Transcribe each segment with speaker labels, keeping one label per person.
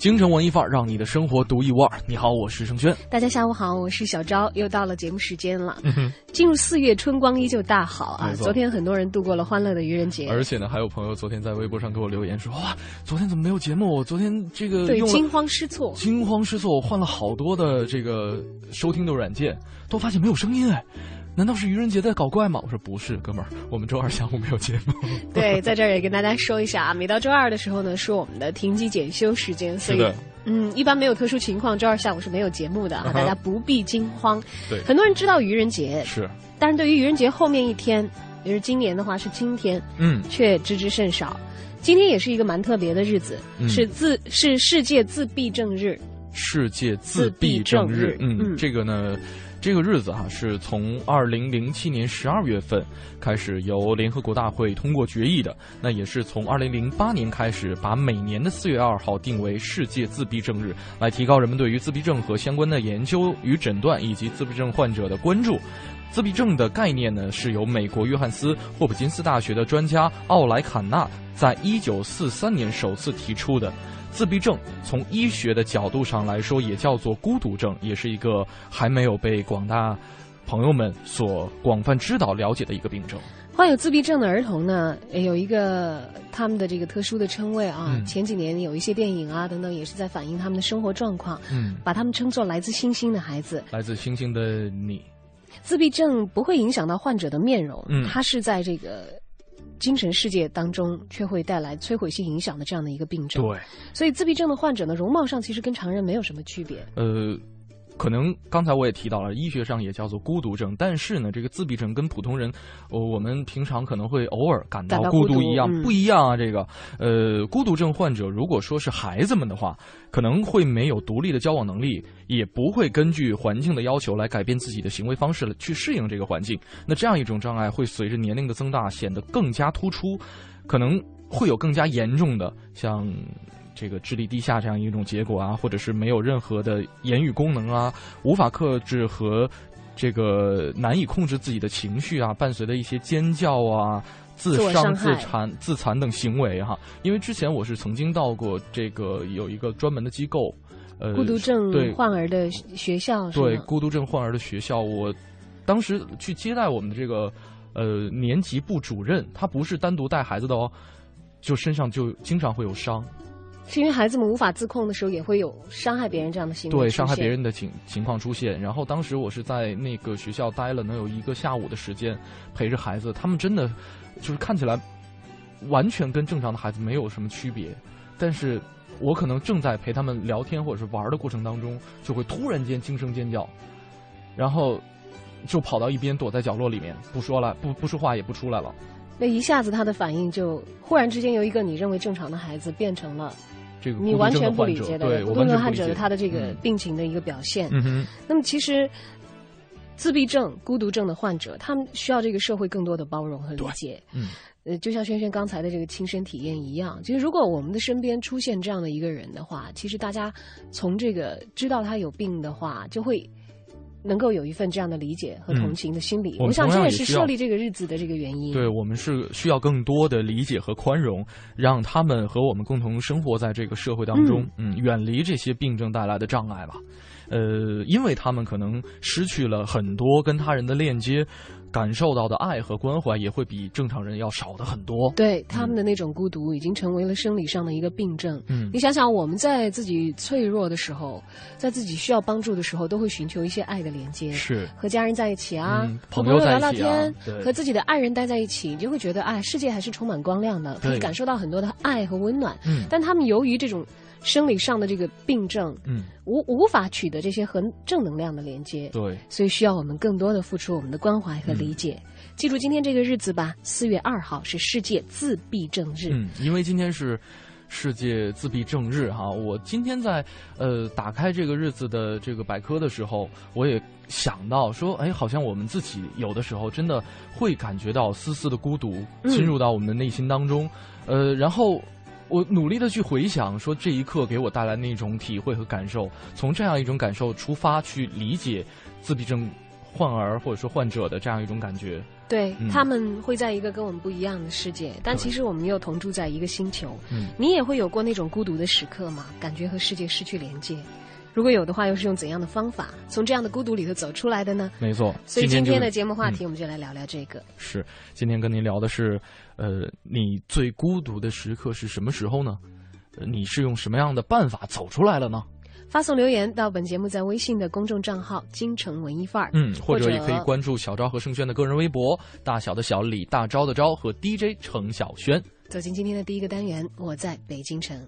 Speaker 1: 京城文艺范儿，让你的生活独一无二。你好，我是盛轩。
Speaker 2: 大家下午好，我是小昭，又到了节目时间了。
Speaker 1: 嗯，
Speaker 2: 进入四月，春光依旧大好啊昨天很多人度过了欢乐的愚人节，
Speaker 1: 而且呢，还有朋友昨天在微博上给我留言说：“哇，昨天怎么没有节目？我昨天这个
Speaker 2: 对惊慌失措。
Speaker 1: 惊慌失措，我换了好多的这个收听的软件，都发现没有声音哎。难道是愚人节在搞怪吗？我说不是，哥们儿，我们周二下午没有节目。
Speaker 2: 对，在这儿也跟大家说一下啊，每到周二的时候呢，是我们的停机检修时间，所以嗯，一般没有特殊情况，周二下午是没有节目的啊，大家不必惊慌。
Speaker 1: 对
Speaker 2: 很多人知道愚人节，
Speaker 1: 是，
Speaker 2: 但是对于愚人节后面一天，也就是今年的话是今天，
Speaker 1: 嗯，
Speaker 2: 却知之甚少。今天也是一个蛮特别的日子，
Speaker 1: 嗯
Speaker 2: 是自是世界自闭症日。
Speaker 1: 世界自闭症日。
Speaker 2: 自闭症日
Speaker 1: 嗯，
Speaker 2: 嗯
Speaker 1: 这个呢，这个日子哈、是从二零零七年十二月份开始由联合国大会通过决议的。那也是从二零零八年开始，把每年的四月二号定为世界自闭症日，来提高人们对于自闭症和相关的研究与诊断以及自闭症患者的关注。自闭症的概念呢，是由美国约翰斯霍普金斯大学的专家奥莱坎纳在一九四三年首次提出的。自闭症从医学的角度上来说，也叫做孤独症，也是一个还没有被广大朋友们所广泛知道、了解的一个病症。
Speaker 2: 患有自闭症的儿童呢，呃有一个他们的这个特殊的称谓啊。
Speaker 1: 嗯
Speaker 2: 前几年有一些电影啊等等，也是在反映他们的生活状况，
Speaker 1: 嗯，
Speaker 2: 把他们称作来自星星的孩子。
Speaker 1: 来自星星的你，
Speaker 2: 自闭症不会影响到患者的面容，
Speaker 1: 嗯
Speaker 2: 它是在这个精神世界当中却会带来摧毁性影响的这样的一个病症。
Speaker 1: 对，
Speaker 2: 所以自闭症的患者呢，容貌上其实跟常人没有什么区别。
Speaker 1: 呃。可能刚才我也提到了，医学上也叫做孤独症，但是呢，这个自闭症跟普通人，呃，我们平常可能会偶尔感到
Speaker 2: 孤独
Speaker 1: 孤独一样，
Speaker 2: 嗯
Speaker 1: 不一样啊。这个，呃，孤独症患者如果说是孩子们的话，可能会没有独立的交往能力，也不会根据环境的要求来改变自己的行为方式去适应这个环境。那这样一种障碍会随着年龄的增大显得更加突出，可能会有更加严重的像。这个智力低下这样一种结果啊，或者是没有任何的言语功能啊，无法克制和这个难以控制自己的情绪啊，伴随的一些尖叫啊、自伤、自残、自残等行为哈。因为之前我是曾经到过这个有一个专门的机构，呃，
Speaker 2: 孤独症患儿的学校
Speaker 1: 对孤独症患儿的学校，我当时去接待我们的这个呃年级部主任，他不是单独带孩子的哦，就身上就经常会有伤。
Speaker 2: 是因为孩子们无法自控的时候，也会有伤害别人这样的行为
Speaker 1: 对伤害别人的情情况出现。然后当时我是在那个学校待了能有一个下午的时间，陪着孩子，他们真的就是看起来完全跟正常的孩子没有什么区别，但是我可能正在陪他们聊天或者是玩的过程当中，就会突然间惊声尖叫，然后就跑到一边躲在角落里面不说了，不不说话也不出来了。
Speaker 2: 那一下子他的反应就忽然之间由一个你认为正常的孩子变成了
Speaker 1: 这个
Speaker 2: 你完全不理解的孤独症患者他的这个
Speaker 1: 嗯
Speaker 2: 病情的一个表现。
Speaker 1: 嗯哼，
Speaker 2: 那么其实。自闭症、孤独症的患者，他们需要这个社会更多的包容和理解。
Speaker 1: 嗯，
Speaker 2: 呃，就像轩轩刚才的这个亲身体验一样，其实如果我们的身边出现这样的一个人的话，其实大家从这个知道他有病的话，就会能够有一份这样的理解和同情的心理。
Speaker 1: 我们
Speaker 2: 我想这也是设立这个日子的这个原因。
Speaker 1: 对我们是需要更多的理解和宽容，让他们和我们共同生活在这个社会当中，嗯，远离这些病症带来的障碍吧。呃，因为他们可能失去了很多跟他人的链接，感受到的爱和关怀也会比正常人要少的很多。
Speaker 2: 对他们的那种孤独，已经成为了生理上的一个病症。
Speaker 1: 嗯
Speaker 2: 你想想，我们在自己脆弱的时候，在自己需要帮助的时候，都会寻求一些爱的连接。
Speaker 1: 是
Speaker 2: 和家人在一起啊，
Speaker 1: 朋友
Speaker 2: 聊聊天，
Speaker 1: 对
Speaker 2: 和自己的爱人待在一起，你就会觉得，哎，世界还是充满光亮的，可以感受到很多的爱和温暖。
Speaker 1: 嗯
Speaker 2: 但他们由于这种生理上的这个病症，
Speaker 1: 嗯，
Speaker 2: 无无法取得这些和正能量的连接，
Speaker 1: 对，
Speaker 2: 所以需要我们更多的付出我们的关怀和理解。记住今天这个日子吧，四月二号是世界自闭症日。
Speaker 1: 嗯，因为今天是世界自闭症日哈。我今天在呃打开这个日子的这个百科的时候，我也想到说，哎，好像我们自己有的时候真的会感觉到丝丝的孤独侵入到我们的内心当中，呃，然后。我努力的去回想，说这一刻给我带来那种体会和感受，从这样一种感受出发去理解自闭症患儿或者说患者的这样一种感觉。
Speaker 2: 对他们会在一个跟我们不一样的世界，但其实我们又同住在一个星球。你也会有过那种孤独的时刻吗？感觉和世界失去连接？如果有的话，又是用怎样的方法从这样的孤独里头走出来的呢？
Speaker 1: 没错，
Speaker 2: 所以今天的节目话题，我们就来聊聊这个。
Speaker 1: 是，今天跟您聊的是，呃，你最孤独的时刻是什么时候呢？你是用什么样的办法走出来了呢？
Speaker 2: 发送留言到本节目在微信的公众账号“京城文艺范儿”，
Speaker 1: 嗯，或
Speaker 2: 者
Speaker 1: 也可以关注小昭和盛轩的个人微博“大小的小李大昭的昭”和 DJ 程小轩。
Speaker 2: 走进今天的第一个单元，我在北京城。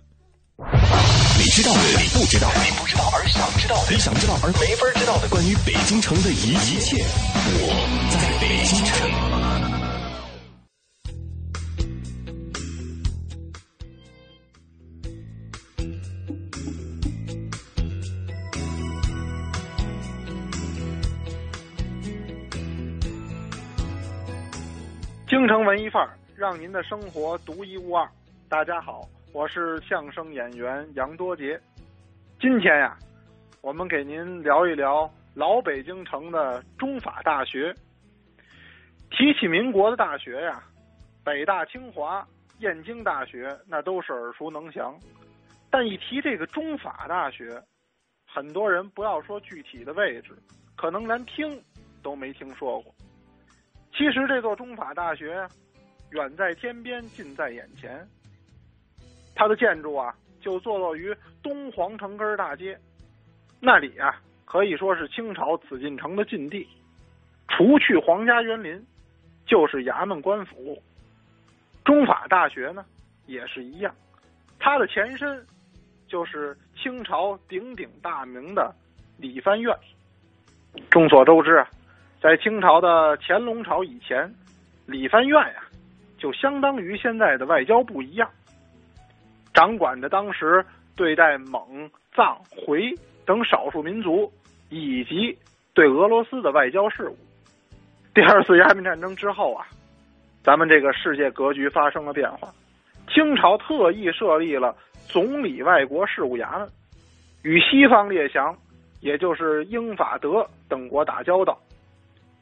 Speaker 3: 你知道的，你不知道，你不知道而想知道的，你想知道而没法知道的，关于北京城的一一切，我在北京城。
Speaker 4: 京城文艺范儿，让您的生活独一无二。大家好。我是相声演员杨多杰，今天呀，我们给您聊一聊老北京城的中法大学。提起民国的大学呀，北大、清华、燕京大学那都是耳熟能详，但一提这个中法大学，很多人不要说具体的位置，可能连听都没听说过。其实这座中法大学，远在天边，近在眼前。它的建筑啊，就坐落于东皇城根大街，那里啊可以说是清朝紫禁城的禁地。除去皇家园林，就是衙门官府。中法大学呢也是一样，它的前身就是清朝鼎鼎大名的理藩院。众所周知啊，在清朝的乾隆朝以前，理藩院呀就相当于现在的外交部一样。掌管着当时对待蒙、藏、回等少数民族，以及对俄罗斯的外交事务。第二次鸦片战争之后啊，咱们这个世界格局发生了变化，清朝特意设立了总理外国事务衙门，与西方列强，也就是英法德等国打交道。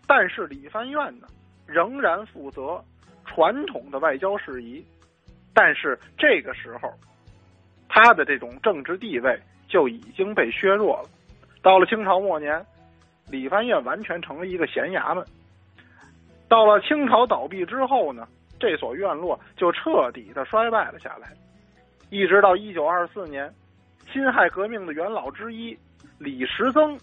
Speaker 4: 但是理藩院呢，仍然负责传统的外交事宜。但是这个时候，他的这种政治地位就已经被削弱了。到了清朝末年，理藩院完全成了一个闲衙门。到了清朝倒闭之后呢，这所院落就彻底的衰败了下来。一直到一九二四年，辛亥革命的元老之一李时增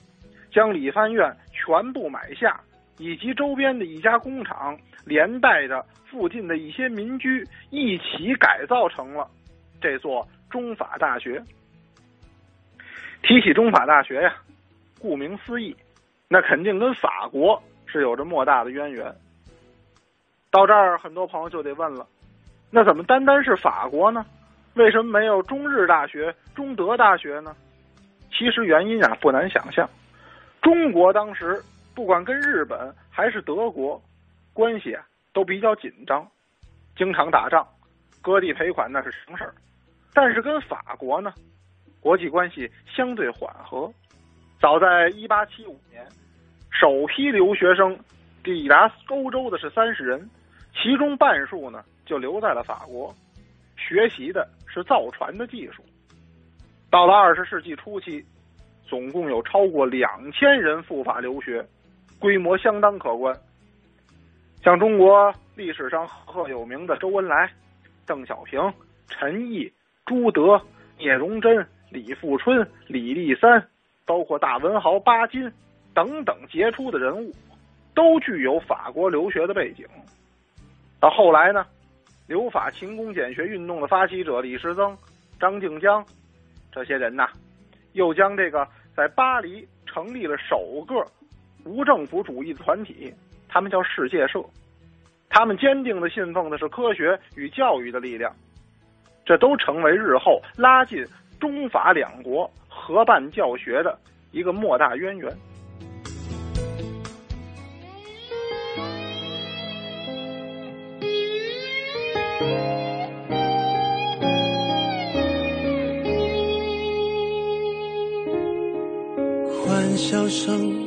Speaker 4: 将理藩院全部买下。以及周边的一家工厂，连带着附近的一些民居，一起改造成了这座中法大学。提起中法大学呀，顾名思义，那肯定跟法国是有着莫大的渊源。到这儿，很多朋友就得问了：那怎么单单是法国呢？为什么没有中日大学、中德大学呢？其实原因啊，不难想象，中国当时。不管跟日本还是德国，关系都比较紧张，经常打仗，割地赔款那是常事儿。但是跟法国呢，国际关系相对缓和。早在一八七五年，首批留学生抵达欧洲的是三十人，其中半数呢就留在了法国，学习的是造船的技术。到了二十世纪初期，总共有超过两千人赴法留学。规模相当可观，像中国历史上赫赫有名的周恩来、邓小平、陈毅、朱德、聂荣臻、李富春、李立三，包括大文豪巴金等等杰出的人物，都具有法国留学的背景。到后来呢，留法勤工俭学运动的发起者李时增、张静江这些人呐，又将这个在巴黎成立了首个。无政府主义的团体，他们叫世界社，他们坚定的信奉的是科学与教育的力量。这都成为日后拉近中法两国合办教学的一个莫大渊源。
Speaker 5: 欢笑声，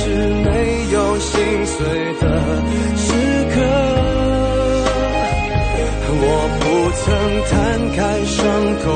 Speaker 5: 是没有心碎的时刻。我不曾摊开伤口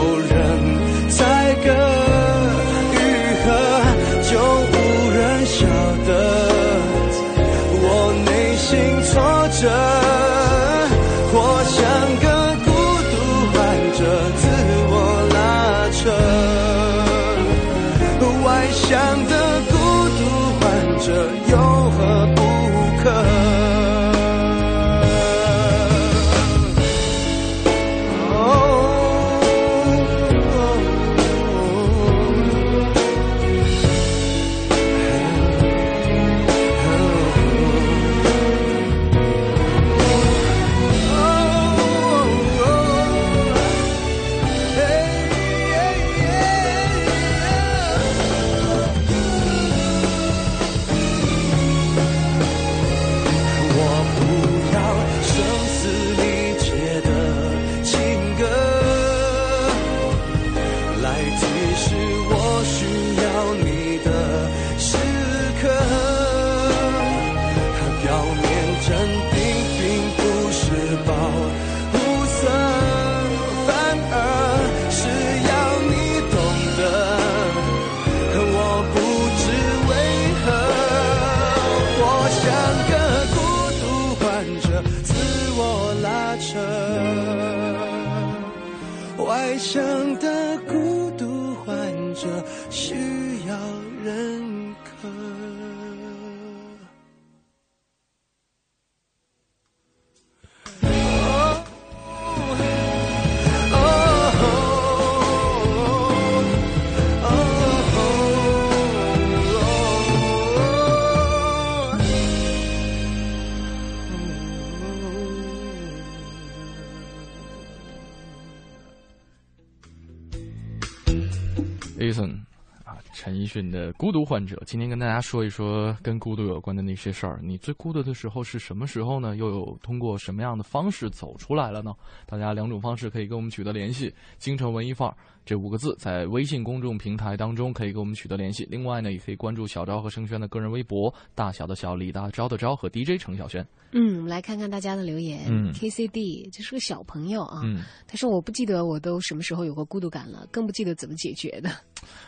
Speaker 5: 是你，的《孤独患者》，
Speaker 1: 今天跟大家说一说跟孤独有关的那些事儿。你最孤独的时候是什么时候呢？又有通过什么样的方式走出来了呢？大家两种方式可以跟我们取得联系：京城文艺范儿这五个字在微信公众平台当中可以跟我们取得联系。另外呢，也可以关注小昭和盛轩的个人微博，大小的小李大昭的昭和 DJ 程小轩。
Speaker 2: 嗯，我们来看看大家的留言。
Speaker 1: 嗯
Speaker 2: ，KCD 这是个小朋友啊，
Speaker 1: 嗯，
Speaker 2: 他说我不记得我都什么时候有过孤独感了，更不记得怎么解决的。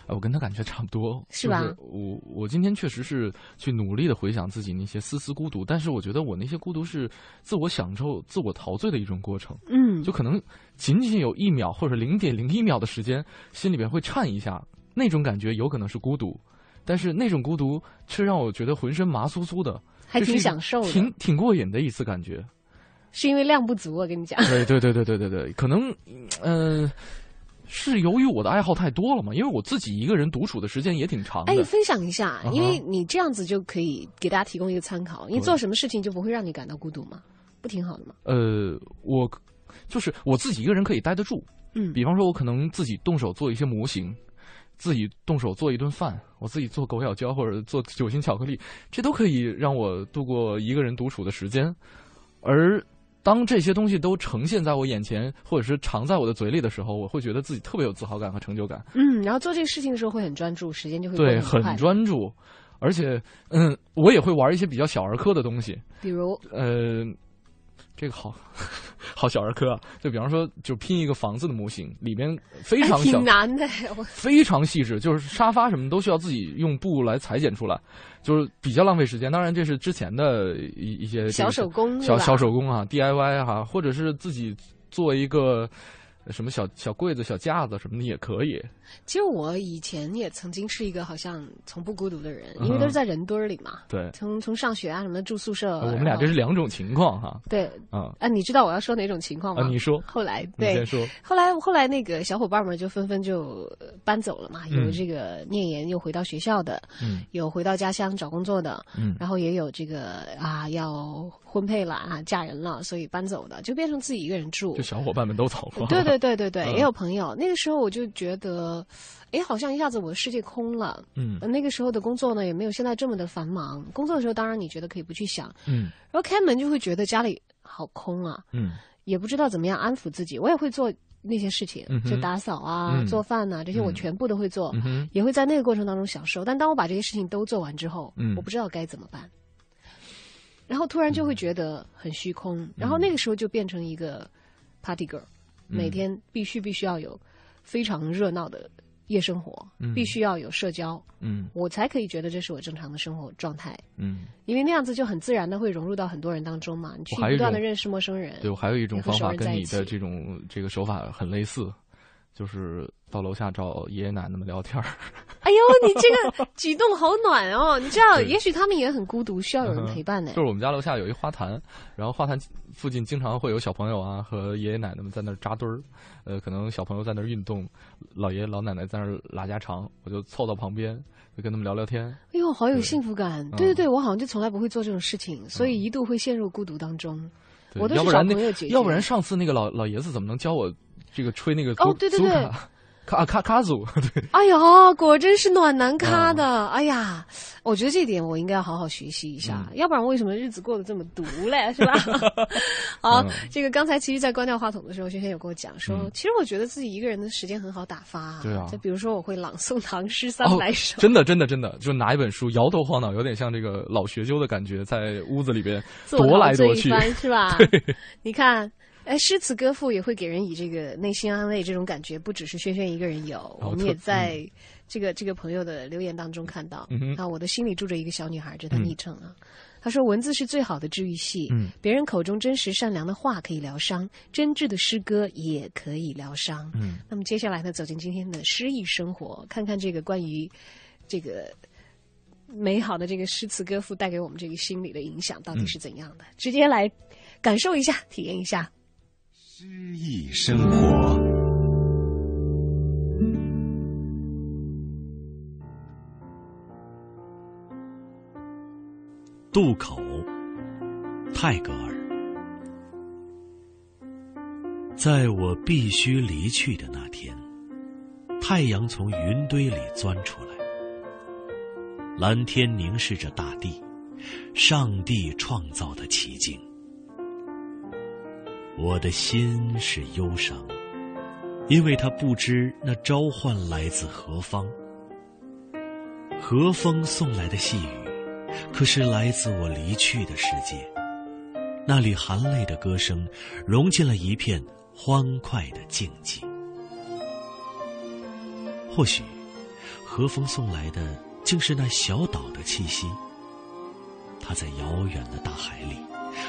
Speaker 1: 哎，我跟他感觉差不多，
Speaker 2: 是吧
Speaker 1: 就是我我今天确实是去努力的回想自己那些丝丝孤独，但是我觉得我那些孤独是自我享受、自我陶醉的一种过程。
Speaker 2: 嗯，
Speaker 1: 就可能仅仅有一秒或者零点零一秒的时间，心里边会颤一下，那种感觉有可能是孤独，但是那种孤独却让我觉得浑身麻酥酥的，
Speaker 2: 还挺享受的
Speaker 1: 挺挺过瘾的一次感觉。
Speaker 2: 是因为量不足，我跟你讲。
Speaker 1: 对对对对对对对，可能嗯、呃是由于我的爱好太多了嘛，因为我自己一个人独处的时间也挺长的。
Speaker 2: 哎，分享一下，因为你这样子就可以给大家提供一个参考。你
Speaker 1: 对
Speaker 2: 做什么事情就不会让你感到孤独吗？不挺好的吗？
Speaker 1: 呃，我就是我自己一个人可以待得住。
Speaker 2: 嗯，
Speaker 1: 比方说，我可能自己动手做一些模型，自己动手做一顿饭，我自己做狗咬胶或者做酒心巧克力，这都可以让我度过一个人独处的时间。而当这些东西都呈现在我眼前，或者是藏在我的嘴里的时候，我会觉得自己特别有自豪感和成就感。
Speaker 2: 嗯，然后做这个事情的时候会很专注，时间就会过
Speaker 1: 对，很。专注，而且，嗯，我也会玩一些比较小儿科的东西。
Speaker 2: 比如，
Speaker 1: 呃，这个好 好小儿科啊，就比方说，就拼一个房子的模型，里边非
Speaker 2: 哎
Speaker 1: 常小，
Speaker 2: 挺难的。
Speaker 1: 非常细致，就是沙发什么都需要自己用布来裁剪出来，就是比较浪费时间。当然，这是之前的一一些
Speaker 2: 小手工
Speaker 1: 小小手工啊，DIY 哈、或者是自己做一个什么小小柜子、小架子什么的也可以。
Speaker 2: 其实我以前也曾经是一个好像从不孤独的人，
Speaker 1: 嗯
Speaker 2: 因为都是在人堆儿里嘛。
Speaker 1: 对，
Speaker 2: 从从上学啊什么的住宿舍，
Speaker 1: 我们俩这是两种情况哈。
Speaker 2: 对
Speaker 1: 啊
Speaker 2: 啊，你知道我要说哪种情况吗？
Speaker 1: 啊，你说，
Speaker 2: 后来对
Speaker 1: 你先，说。
Speaker 2: 后来后来那个小伙伴们就纷纷就呃搬走了嘛，
Speaker 1: 嗯
Speaker 2: 有这个念研又回到学校的，
Speaker 1: 嗯
Speaker 2: 有回到家乡找工作的，
Speaker 1: 嗯
Speaker 2: 然后也有这个啊要婚配了啊嫁人了，所以搬走的，就变成自己一个人住
Speaker 1: 就。小伙伴们都走了。
Speaker 2: 对对对对对，
Speaker 1: 嗯
Speaker 2: 也有朋友。那个时候我就觉得，哎，好像一下子我的世界空了。
Speaker 1: 嗯
Speaker 2: 呃那个时候的工作呢，也没有现在这么的繁忙。工作的时候，当然你觉得可以不去想，
Speaker 1: 嗯
Speaker 2: 然后开门就会觉得家里好空啊，
Speaker 1: 嗯
Speaker 2: 也不知道怎么样安抚自己。我也会做那些事情，就打扫啊、
Speaker 1: 嗯
Speaker 2: 做饭呐、这些我
Speaker 1: 嗯
Speaker 2: 全部都会做，
Speaker 1: 嗯
Speaker 2: 也会在那个过程当中享受。但当我把这些事情都做完之后，
Speaker 1: 嗯
Speaker 2: 我不知道该怎么办，然后突然就会觉得很虚空，然后那个时候就变成一个 party girl，、
Speaker 1: 嗯
Speaker 2: 每天必须必须要有非常热闹的夜生活，
Speaker 1: 嗯。
Speaker 2: 必须要有社交，
Speaker 1: 嗯。
Speaker 2: 我才可以觉得这是我正常的生活状态。
Speaker 1: 嗯，
Speaker 2: 因为那样子就很自然的会融入到很多人当中嘛，你去不断的认识陌生人。
Speaker 1: 对我还有一种方法跟你的这种这个手法很类似，就是到楼下找爷爷奶奶们聊天儿。
Speaker 2: 哎呦，你这个举动好暖哦！你知道，也许他们也很孤独，需要有人陪伴呢
Speaker 1: 就。是我们家楼下有一花坛，然后花坛附近经常会有小朋友啊和爷爷奶奶们在那儿扎堆儿，呃，可能小朋友在那儿运动，老爷爷老奶奶在那儿拉家常，我就凑到旁边，就跟他们聊聊天。
Speaker 2: 哎呦，好有幸福感！
Speaker 1: 嗯
Speaker 2: 对对对，我好像就从来不会做这种事情，所以一度会陷入孤独当中。
Speaker 1: 对
Speaker 2: 我都是找
Speaker 1: 要不然那
Speaker 2: 朋友解决。
Speaker 1: 要不然上次那个老老爷子怎么能教我这个吹那个
Speaker 2: 哦对对对
Speaker 1: 卡卡卡卡祖？对，
Speaker 2: 哎呀，果真是暖男咖
Speaker 1: 嗯
Speaker 2: 的！哎呀，我觉得这点我应该要好好学习一下，
Speaker 1: 嗯
Speaker 2: 要不然为什么日子过得这么毒嘞？是吧？好，
Speaker 1: 嗯
Speaker 2: 这个刚才其实，在关掉话筒的时候，轩轩有跟我讲说，
Speaker 1: 嗯
Speaker 2: 其实我觉得自己一个人的时间很好打发、
Speaker 1: 对啊
Speaker 2: 就比如说我会朗诵唐诗三
Speaker 1: 哦
Speaker 2: 百首。
Speaker 1: 真的真的真的，就拿一本书摇头晃脑，有点像这个老学究的感觉，在屋子里边踱来踱去。
Speaker 2: 番是吧？你看，哎，诗词歌赋也会给人以这个内心安慰，这种感觉不只是轩轩一个人有，我们也在这个这个朋友的留言当中看到。
Speaker 1: 嗯哼
Speaker 2: 啊，我的心里住着一个小女孩，这是她
Speaker 1: 嗯
Speaker 2: 昵称啊。她说：“文字是最好的治愈系，
Speaker 1: 嗯
Speaker 2: 别人口中真实善良的话可以疗伤，真挚的诗歌也可以疗伤。
Speaker 1: 嗯，
Speaker 2: 那么接下来呢，走进今天的诗意生活，看看这个关于这个美好的这个诗词歌赋带给我们这个心理的影响到底是怎样的？直接来感受一下，体验一下。
Speaker 3: 诗意生活。
Speaker 6: 渡口，泰戈尔。在我必须离去的那天，太阳从云堆里钻出来，蓝天凝视着大地，上帝创造的奇景。我的心是忧伤，因为他不知那召唤来自何方。和风送来的细雨，可是来自我离去的世界。那里含泪的歌声，融进了一片欢快的静寂。或许，和风送来的竟是那小岛的气息。它在遥远的大海里，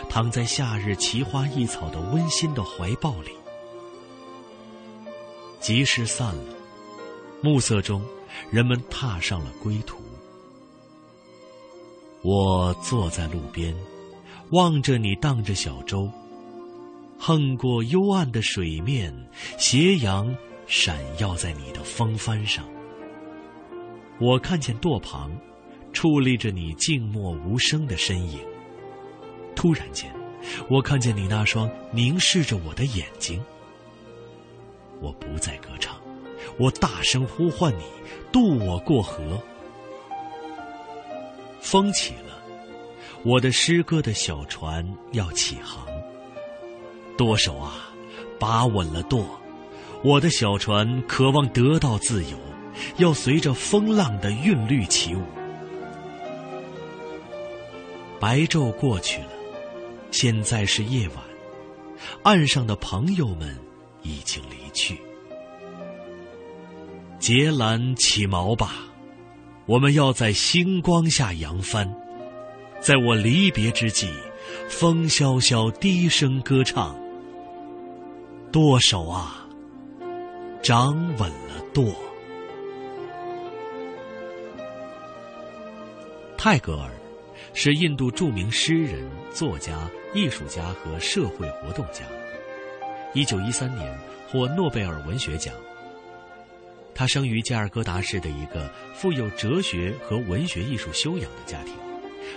Speaker 6: 躺在夏日奇花异草的温馨的怀抱里。集市散了，暮色中，人们踏上了归途。我坐在路边。望着你荡着小舟，横过幽暗的水面，斜阳闪耀在你的风帆上。我看见舵旁，矗立着你静默无声的身影。突然间，我看见你那双凝视着我的眼睛。我不再歌唱，我大声呼唤你，渡我过河。风起了。我的诗歌的小船要起航，舵手啊，把稳了舵！我的小船渴望得到自由，要随着风浪的韵律起舞。白昼过去了，现在是夜晚，岸上的朋友们已经离去。结缆起锚吧，我们要在星光下扬帆。在我离别之际，风萧萧低声歌唱。舵手啊，掌稳了舵。泰戈尔是印度著名诗人、作家、艺术家和社会活动家。一九一三年获诺贝尔文学奖。他生于加尔各答市的一个富有哲学和文学艺术修养的家庭。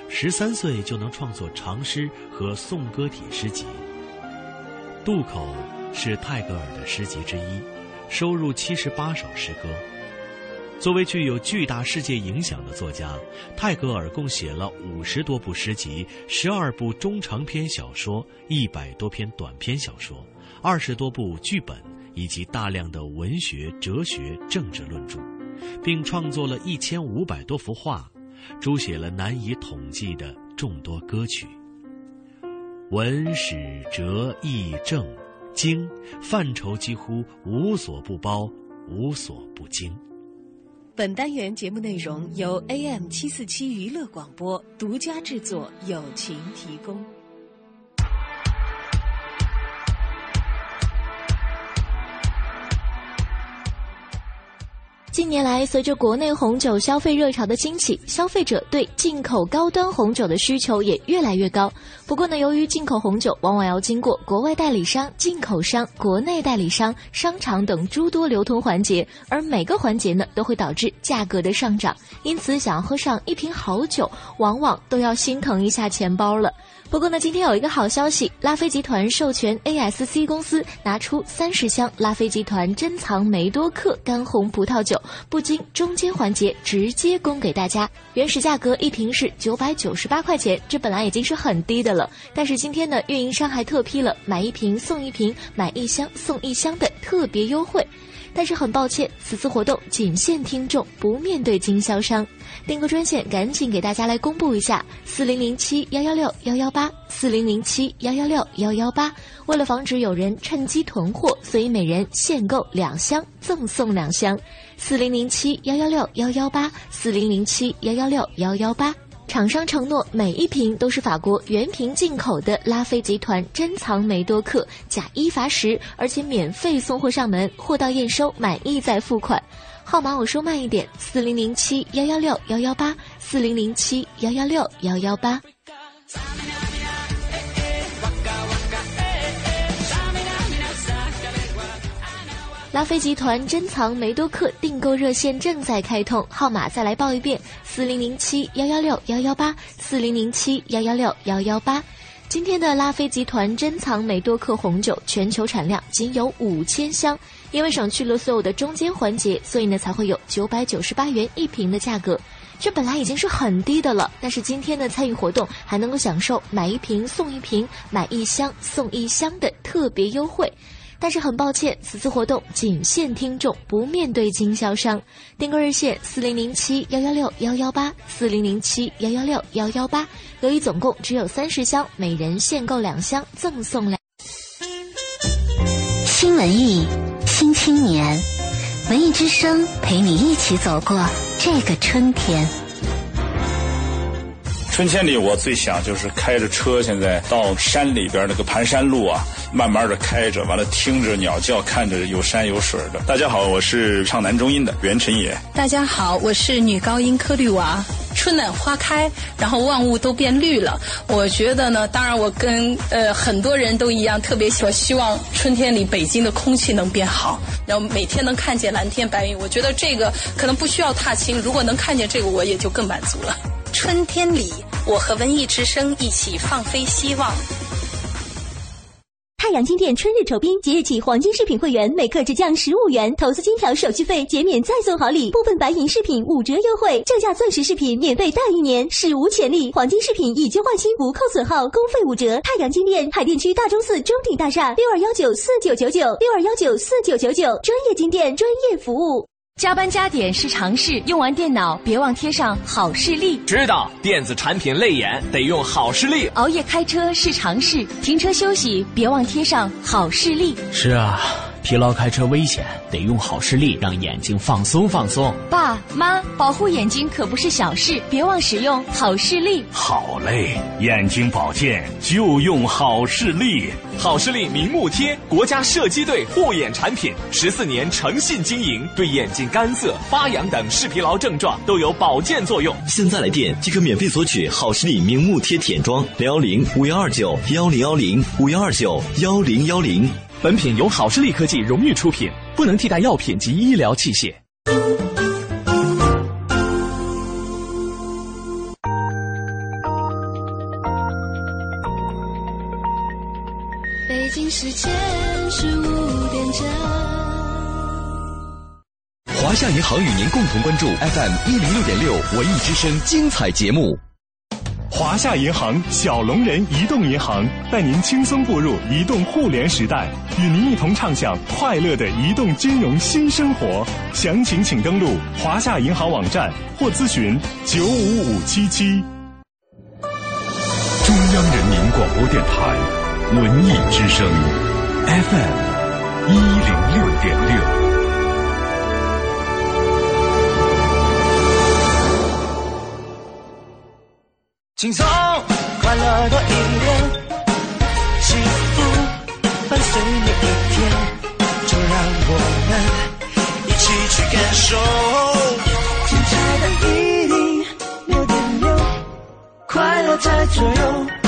Speaker 6: 十三岁就能创作长诗和颂歌体诗集，《渡口》是泰戈尔的诗集之一，收入七十八首诗歌。作为具有巨大世界影响的作家，泰戈尔共写了五十多部诗集、十二部中长篇小说、一百多篇短篇小说、二十多部剧本以及大量的文学、哲学、政治论著，并创作了一千五百多幅画。书写了难以统计的众多歌曲，文史哲艺政经范畴几乎无所不包，无所不精。
Speaker 7: 本单元节目内容由 AM 七四七娱乐广播独家制作，友情提供。
Speaker 8: 近年来，随着国内红酒消费热潮的兴起，消费者对进口高端红酒的需求也越来越高。不过呢，由于进口红酒往往要经过国外代理商、进口商、国内代理商、商场等诸多流通环节，而每个环节呢都会导致价格的上涨，因此想要喝上一瓶好酒，往往都要心疼一下钱包了。不过呢，今天有一个好消息，拉菲集团授权 ASC 公司拿出三十箱拉菲集团珍藏梅多克干红葡萄酒，不经中间环节直接供给大家。原始价格一瓶是九百九十八块钱，这本来已经是很低的了。但是今天呢，运营商还特批了买一瓶送一瓶、买一箱送一箱的特别优惠。但是很抱歉，此次活动仅限听众，不面对经销商。订购专线赶紧给大家来公布一下：四零零七幺幺六幺幺八，四零零七幺幺六幺幺八。为了防止有人趁机囤货，所以每人限购两箱，赠送两箱。四零零七幺幺六幺幺八，四零零七幺幺六幺幺八。厂商承诺每一瓶都是法国原瓶进口的拉菲集团珍藏梅多克，假一罚十，而且免费送货上门，货到验收，满意再付款。号码我说慢一点：四零零七幺幺六幺幺八，四零零七幺幺六幺幺八。拉菲集团珍藏梅多克订购热线正在开通，号码再来报一遍：四零零七幺幺六幺幺八，四零零七幺幺六幺幺八。今天的拉菲集团珍藏梅多克红酒全球产量仅有五千箱，因为省去了所有的中间环节，所以呢才会有九百九十八元一瓶的价格。这本来已经是很低的了，但是今天的参与活动还能够享受买一瓶送一瓶、买一箱送一箱的特别优惠。但是很抱歉，此次活动仅限听众，不面对经销商。订购热线：四零零七幺幺六幺幺八，四零零七幺幺六幺幺八。由于总共只有三十箱，每人限购两箱，赠送两。
Speaker 9: 新文艺，新青年，文艺之声陪你一起走过这个春天。
Speaker 10: 春天里，我最想就是开着车，现在到山里边那个盘山路啊，慢慢的开着，完了听着鸟叫，看着有山有水的。大家好，我是唱男中音的袁晨野。
Speaker 11: 大家好，我是女高音柯绿娃。春暖花开，然后万物都变绿了。我觉得呢，当然我跟呃很多人都一样，特别喜欢希望春天里北京的空气能变好，然后每天能看见蓝天白云。我觉得这个可能不需要踏青，如果能看见这个，我也就更满足了。春天里，我和文艺之声一起放飞希望。
Speaker 12: 太阳金店春日酬宾，即日起黄金饰品会员每克只降十五元，投资金条手续费减免，再送好礼，部分白银饰品五折优惠，正价钻石饰品免费戴一年，史无前例。黄金饰品以旧换新，不扣损耗，工费五折。太阳金店海淀区大钟寺中鼎大厦六二幺九四九九九六二幺九四九九九，专业金店，专业服务。
Speaker 13: 加班加点是常事，用完电脑别忘贴上好视力。
Speaker 14: 知道电子产品累眼，得用好视力。
Speaker 13: 熬夜开车是常事，停车休息别忘贴上好视力。
Speaker 15: 是啊。疲劳开车危险，得用好视力让眼睛放松放松。
Speaker 13: 爸妈，保护眼睛可不是小事，别忘使用好视力。
Speaker 16: 好嘞，眼睛保健就用好视力。
Speaker 14: 好视力明目贴，国家射击队护眼产品，十四年诚信经营，对眼睛干涩、发痒等视疲劳症状都有保健作用。
Speaker 3: 现在来电即可免费索取好视力明目贴舔装，零幺零五幺二九幺零幺零五幺二九幺零幺零。
Speaker 14: 本品由好视力科技荣誉出品，不能替代药品及医疗器械。
Speaker 17: 北京时间十五点整。
Speaker 3: 华夏银行与您共同关注 FM 一零六点六文艺之声精彩节目。
Speaker 18: 华夏银行小龙人移动银行带您轻松步入移动互联时代，与您一同畅享快乐的移动金融新生活。详情请登录华夏银行网站或咨询九五五七七。
Speaker 19: 中央人民广播电台文艺之声 FM 一零六点六。
Speaker 5: 轻松快乐多一点，幸福伴随每一天，就让我们一起去感受。精彩的一零六点六，快乐在左右。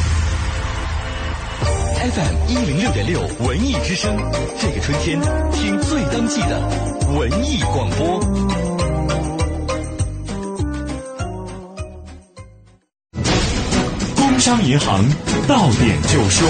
Speaker 3: FM 一零六点六文艺之声，这个春天听最当季的文艺广播。
Speaker 18: 工商银行到点就说，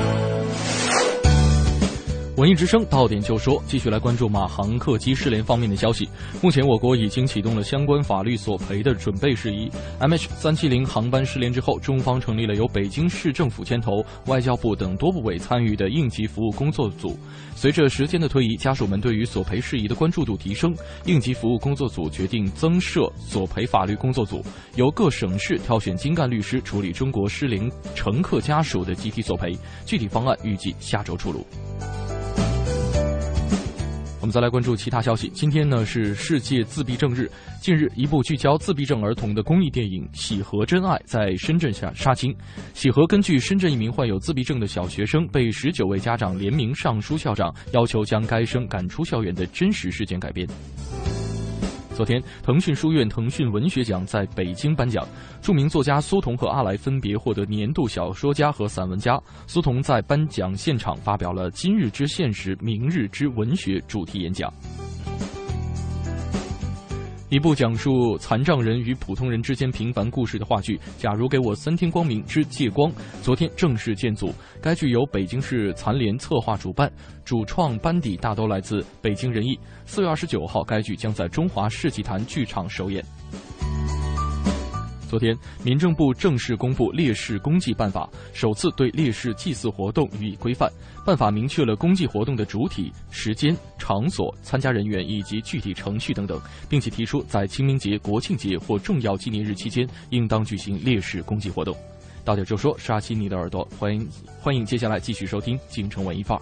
Speaker 1: 文艺之声到点就说，继续来关注马航客机失联方面的消息。目前，我国已经启动了相关法律索赔的准备事宜。MH 三七零航班失联之后，中方成立了由北京市政府牵头、外交部等多部委参与的应急服务工作组。随着时间的推移，家属们对于索赔事宜的关注度提升，应急服务工作组决定增设索赔法律工作组，由各省市挑选精干律师处理中国失联乘客家属的集体索赔。具体方案预计下周出炉。我们再来关注其他消息。今天呢是世界自闭症日。近日，一部聚焦自闭症儿童的公益电影《喜和真爱》在深圳下杀青。喜和根据深圳一名患有自闭症的小学生被十九位家长联名上书校长，要求将该生赶出校园的真实事件改编。昨天，腾讯书院腾讯文学奖在北京颁奖，著名作家苏童和阿来分别获得年度小说家和散文家。苏童在颁奖现场发表了“今日之现实，明日之文学”主题演讲。一部讲述残障人与普通人之间平凡故事的话剧《假如给我三天光明之借光》，昨天正式建组。该剧由北京市残联策划主办，主创班底大都来自北京人艺。四月二十九号，该剧将在中华世纪坛剧场首演。昨天，民政部正式公布《烈士公祭办法》，首次对烈士祭祀活动予以规范。办法明确了公祭活动的主体、时间、场所、参加人员以及具体程序等等，并且提出在清明节、国庆节或重要纪念日期间，应当举行烈士公祭活动。到点就说，杀起你的耳朵，欢迎欢迎，接下来继续收听《京城文艺范儿》。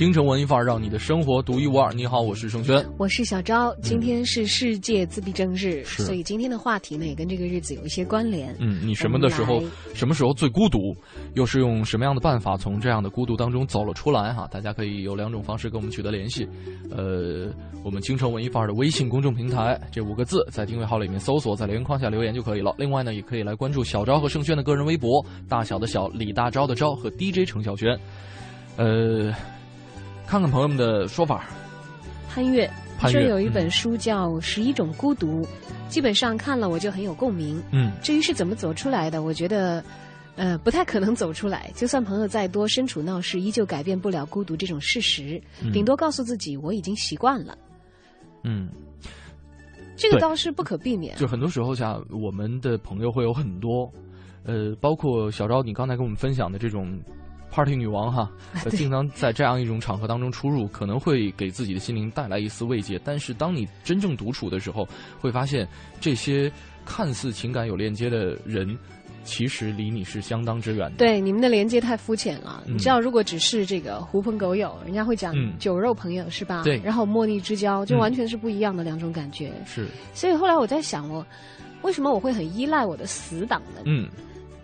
Speaker 1: 京城文艺范儿，让你的生活独一无二。你好，我是盛轩，
Speaker 2: 我是小昭。今天是世界自闭症日，所以今天的话题呢也跟这个日子有一些关联。
Speaker 1: 嗯，你什么的时候，什么时候最孤独？又是用什么样的办法从这样的孤独当中走了出来？哈，大家可以有两种方式跟我们取得联系。呃，我们京城文艺范儿的微信公众平台这五个字，在定位号里面搜索，在留言框下留言就可以了。另外呢，也可以来关注小昭和盛轩的个人微博，大小的小李大钊的钊和 DJ 程小轩。呃。看看朋友们的说法。
Speaker 2: 潘越，潘越有一本书叫《十一种孤独》，基本上看了我就很有共鸣。
Speaker 1: 嗯，
Speaker 2: 至于是怎么走出来的，我觉得，呃，不太可能走出来。就算朋友再多，身处闹市，依旧改变不了孤独这种事实。顶多告诉自己，我已经习惯了。
Speaker 1: 嗯，
Speaker 2: 这个倒是不可避免。
Speaker 1: 就很多时候下，我们的朋友会有很多，呃，包括小昭，你刚才跟我们分享的这种。Party 女王哈，经常在这样一种场合当中出入，可能会给自己的心灵带来一丝慰藉。但是，当你真正独处的时候，会发现这些看似情感有链接的人，其实离你是相当之远的。
Speaker 2: 对，你们的连接太肤浅了。你知道，如果只是这个狐朋狗友，人家会讲酒肉朋友是吧？
Speaker 1: 对。
Speaker 2: 然后莫逆之交，就完全是不一样的两种感觉。
Speaker 1: 是。
Speaker 2: 所以后来我在想，我为什么我会很依赖我的死党呢？
Speaker 1: 嗯。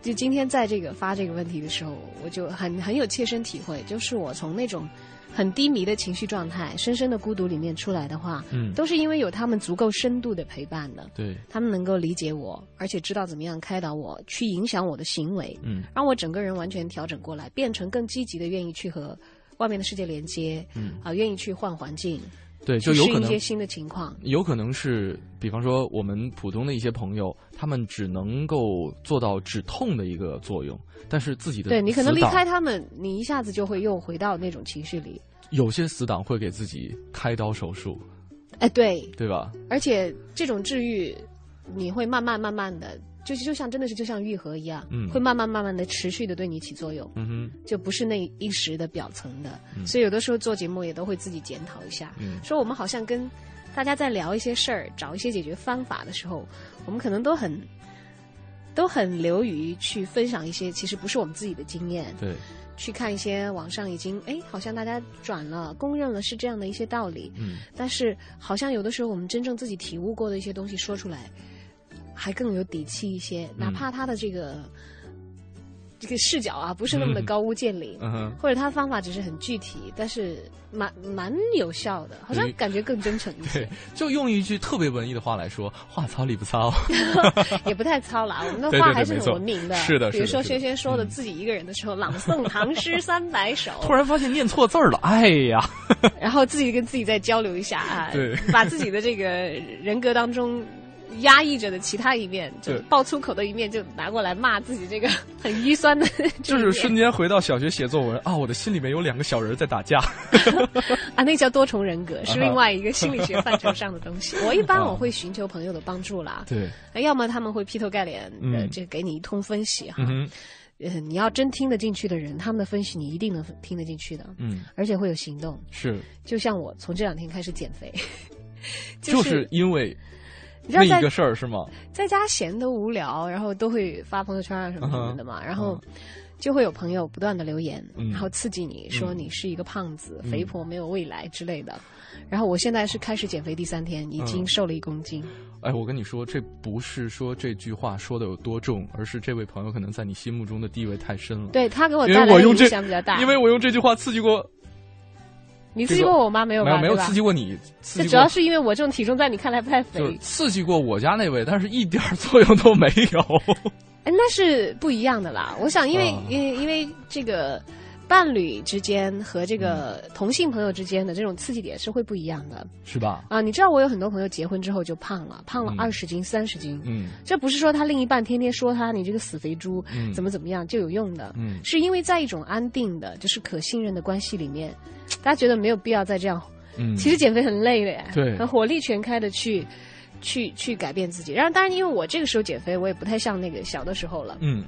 Speaker 2: 就今天在这个发这个问题的时候，我就很很有切身体会，就是我从那种很低迷的情绪状态、深深的孤独里面出来的话，
Speaker 1: 嗯，
Speaker 2: 都是因为有他们足够深度的陪伴的，
Speaker 1: 对，
Speaker 2: 他们能够理解我，而且知道怎么样开导我，去影响我的行为，
Speaker 1: 嗯，
Speaker 2: 让我整个人完全调整过来，变成更积极的，愿意去和外面的世界连接，
Speaker 1: 嗯，
Speaker 2: 啊，愿意去换环境。
Speaker 1: 对，就有可能
Speaker 2: 一些新的情况，
Speaker 1: 有可能是，比方说我们普通的一些朋友，他们只能够做到止痛的一个作用，但是自己的
Speaker 2: 对你可能离开他们，你一下子就会又回到那种情绪里。
Speaker 1: 有些死党会给自己开刀手术，
Speaker 2: 哎，对，
Speaker 1: 对吧？
Speaker 2: 而且这种治愈，你会慢慢慢慢的。就就像真的是就像愈合一样，
Speaker 1: 嗯，
Speaker 2: 会慢慢慢慢的持续的对你起作用，
Speaker 1: 嗯哼，
Speaker 2: 就不是那一时的表层的，
Speaker 1: 嗯、
Speaker 2: 所以有的时候做节目也都会自己检讨一下，
Speaker 1: 嗯，
Speaker 2: 说我们好像跟大家在聊一些事儿，找一些解决方法的时候，我们可能都很都很流于去分享一些其实不是我们自己的经验，
Speaker 1: 对，
Speaker 2: 去看一些网上已经哎，好像大家转了、公认了是这样的一些道理。
Speaker 1: 嗯，
Speaker 2: 但是好像有的时候我们真正自己体悟过的一些东西说出来，还更有底气一些，哪怕他的这个。这个视角啊，不是那么的高屋建瓴，
Speaker 1: 嗯、
Speaker 2: 或者他方法只是很具体，但是蛮蛮有效的，好像感觉更真诚一些。
Speaker 1: 就用一句特别文艺的话来说，话糙理不糙，
Speaker 2: 也不太糙啦。我们的 话还是很文明
Speaker 1: 的。是的，
Speaker 2: 比如说轩轩说的自己一个人的时候，朗诵唐诗三百首，
Speaker 1: 突然发现念错字儿了，哎呀！
Speaker 2: 然后自己跟自己再交流一下啊，
Speaker 1: 对，
Speaker 2: 把自己的这个人格当中。压抑着的其他一面，就爆粗口的一面，就拿过来骂自己这个 很淤酸的。
Speaker 1: 就是瞬间回到小学写作文啊！我的心里面有两个小人在打架。
Speaker 2: 啊，那叫多重人格，是另外一个心理学范畴上的东西。我一般我会寻求朋友的帮助啦。
Speaker 1: 对，
Speaker 2: 要么他们会劈头盖脸的就给你一通分析哈。
Speaker 1: 嗯
Speaker 2: 呃，你要真听得进去的人，他们的分析你一定能听得进去的。
Speaker 1: 嗯，
Speaker 2: 而且会有行动。
Speaker 1: 是，
Speaker 2: 就像我从这两天开始减肥，
Speaker 1: 就是因为。那一个事儿是吗？
Speaker 2: 在家闲的无聊，然后都会发朋友圈啊什么什么的嘛，然后就会有朋友不断的留言，然后刺激你说你是一个胖子、肥婆没有未来之类的。然后我现在是开始减肥第三天，已经瘦了一公斤。
Speaker 1: 哎，我跟你说，这不是说这句话说的有多重，而是这位朋友可能在你心目中的地位太深了。
Speaker 2: 对他给我带来的影响比较大，
Speaker 1: 因为我用这句话刺激过。
Speaker 2: 你刺激过我妈没有？
Speaker 1: 没有，没有刺激过你。
Speaker 2: 这主要是因为我这种体重在你看来不太肥。
Speaker 1: 刺激过我家那位，但是一点作用都没有。
Speaker 2: 哎，那是不一样的啦。我想，因为因为因为这个伴侣之间和这个同性朋友之间的这种刺激点是会不一样的，
Speaker 1: 是吧？
Speaker 2: 啊，你知道我有很多朋友结婚之后就胖了，胖了二十斤、三十斤。
Speaker 1: 嗯，
Speaker 2: 这不是说他另一半天天说他你这个死肥猪怎么怎么样就有用的。
Speaker 1: 嗯，
Speaker 2: 是因为在一种安定的、就是可信任的关系里面。大家觉得没有必要再这样，
Speaker 1: 嗯，
Speaker 2: 其实减肥很累的，
Speaker 1: 对，
Speaker 2: 很火力全开的去，去去改变自己。然后当然，因为我这个时候减肥，我也不太像那个小的时候了，
Speaker 1: 嗯，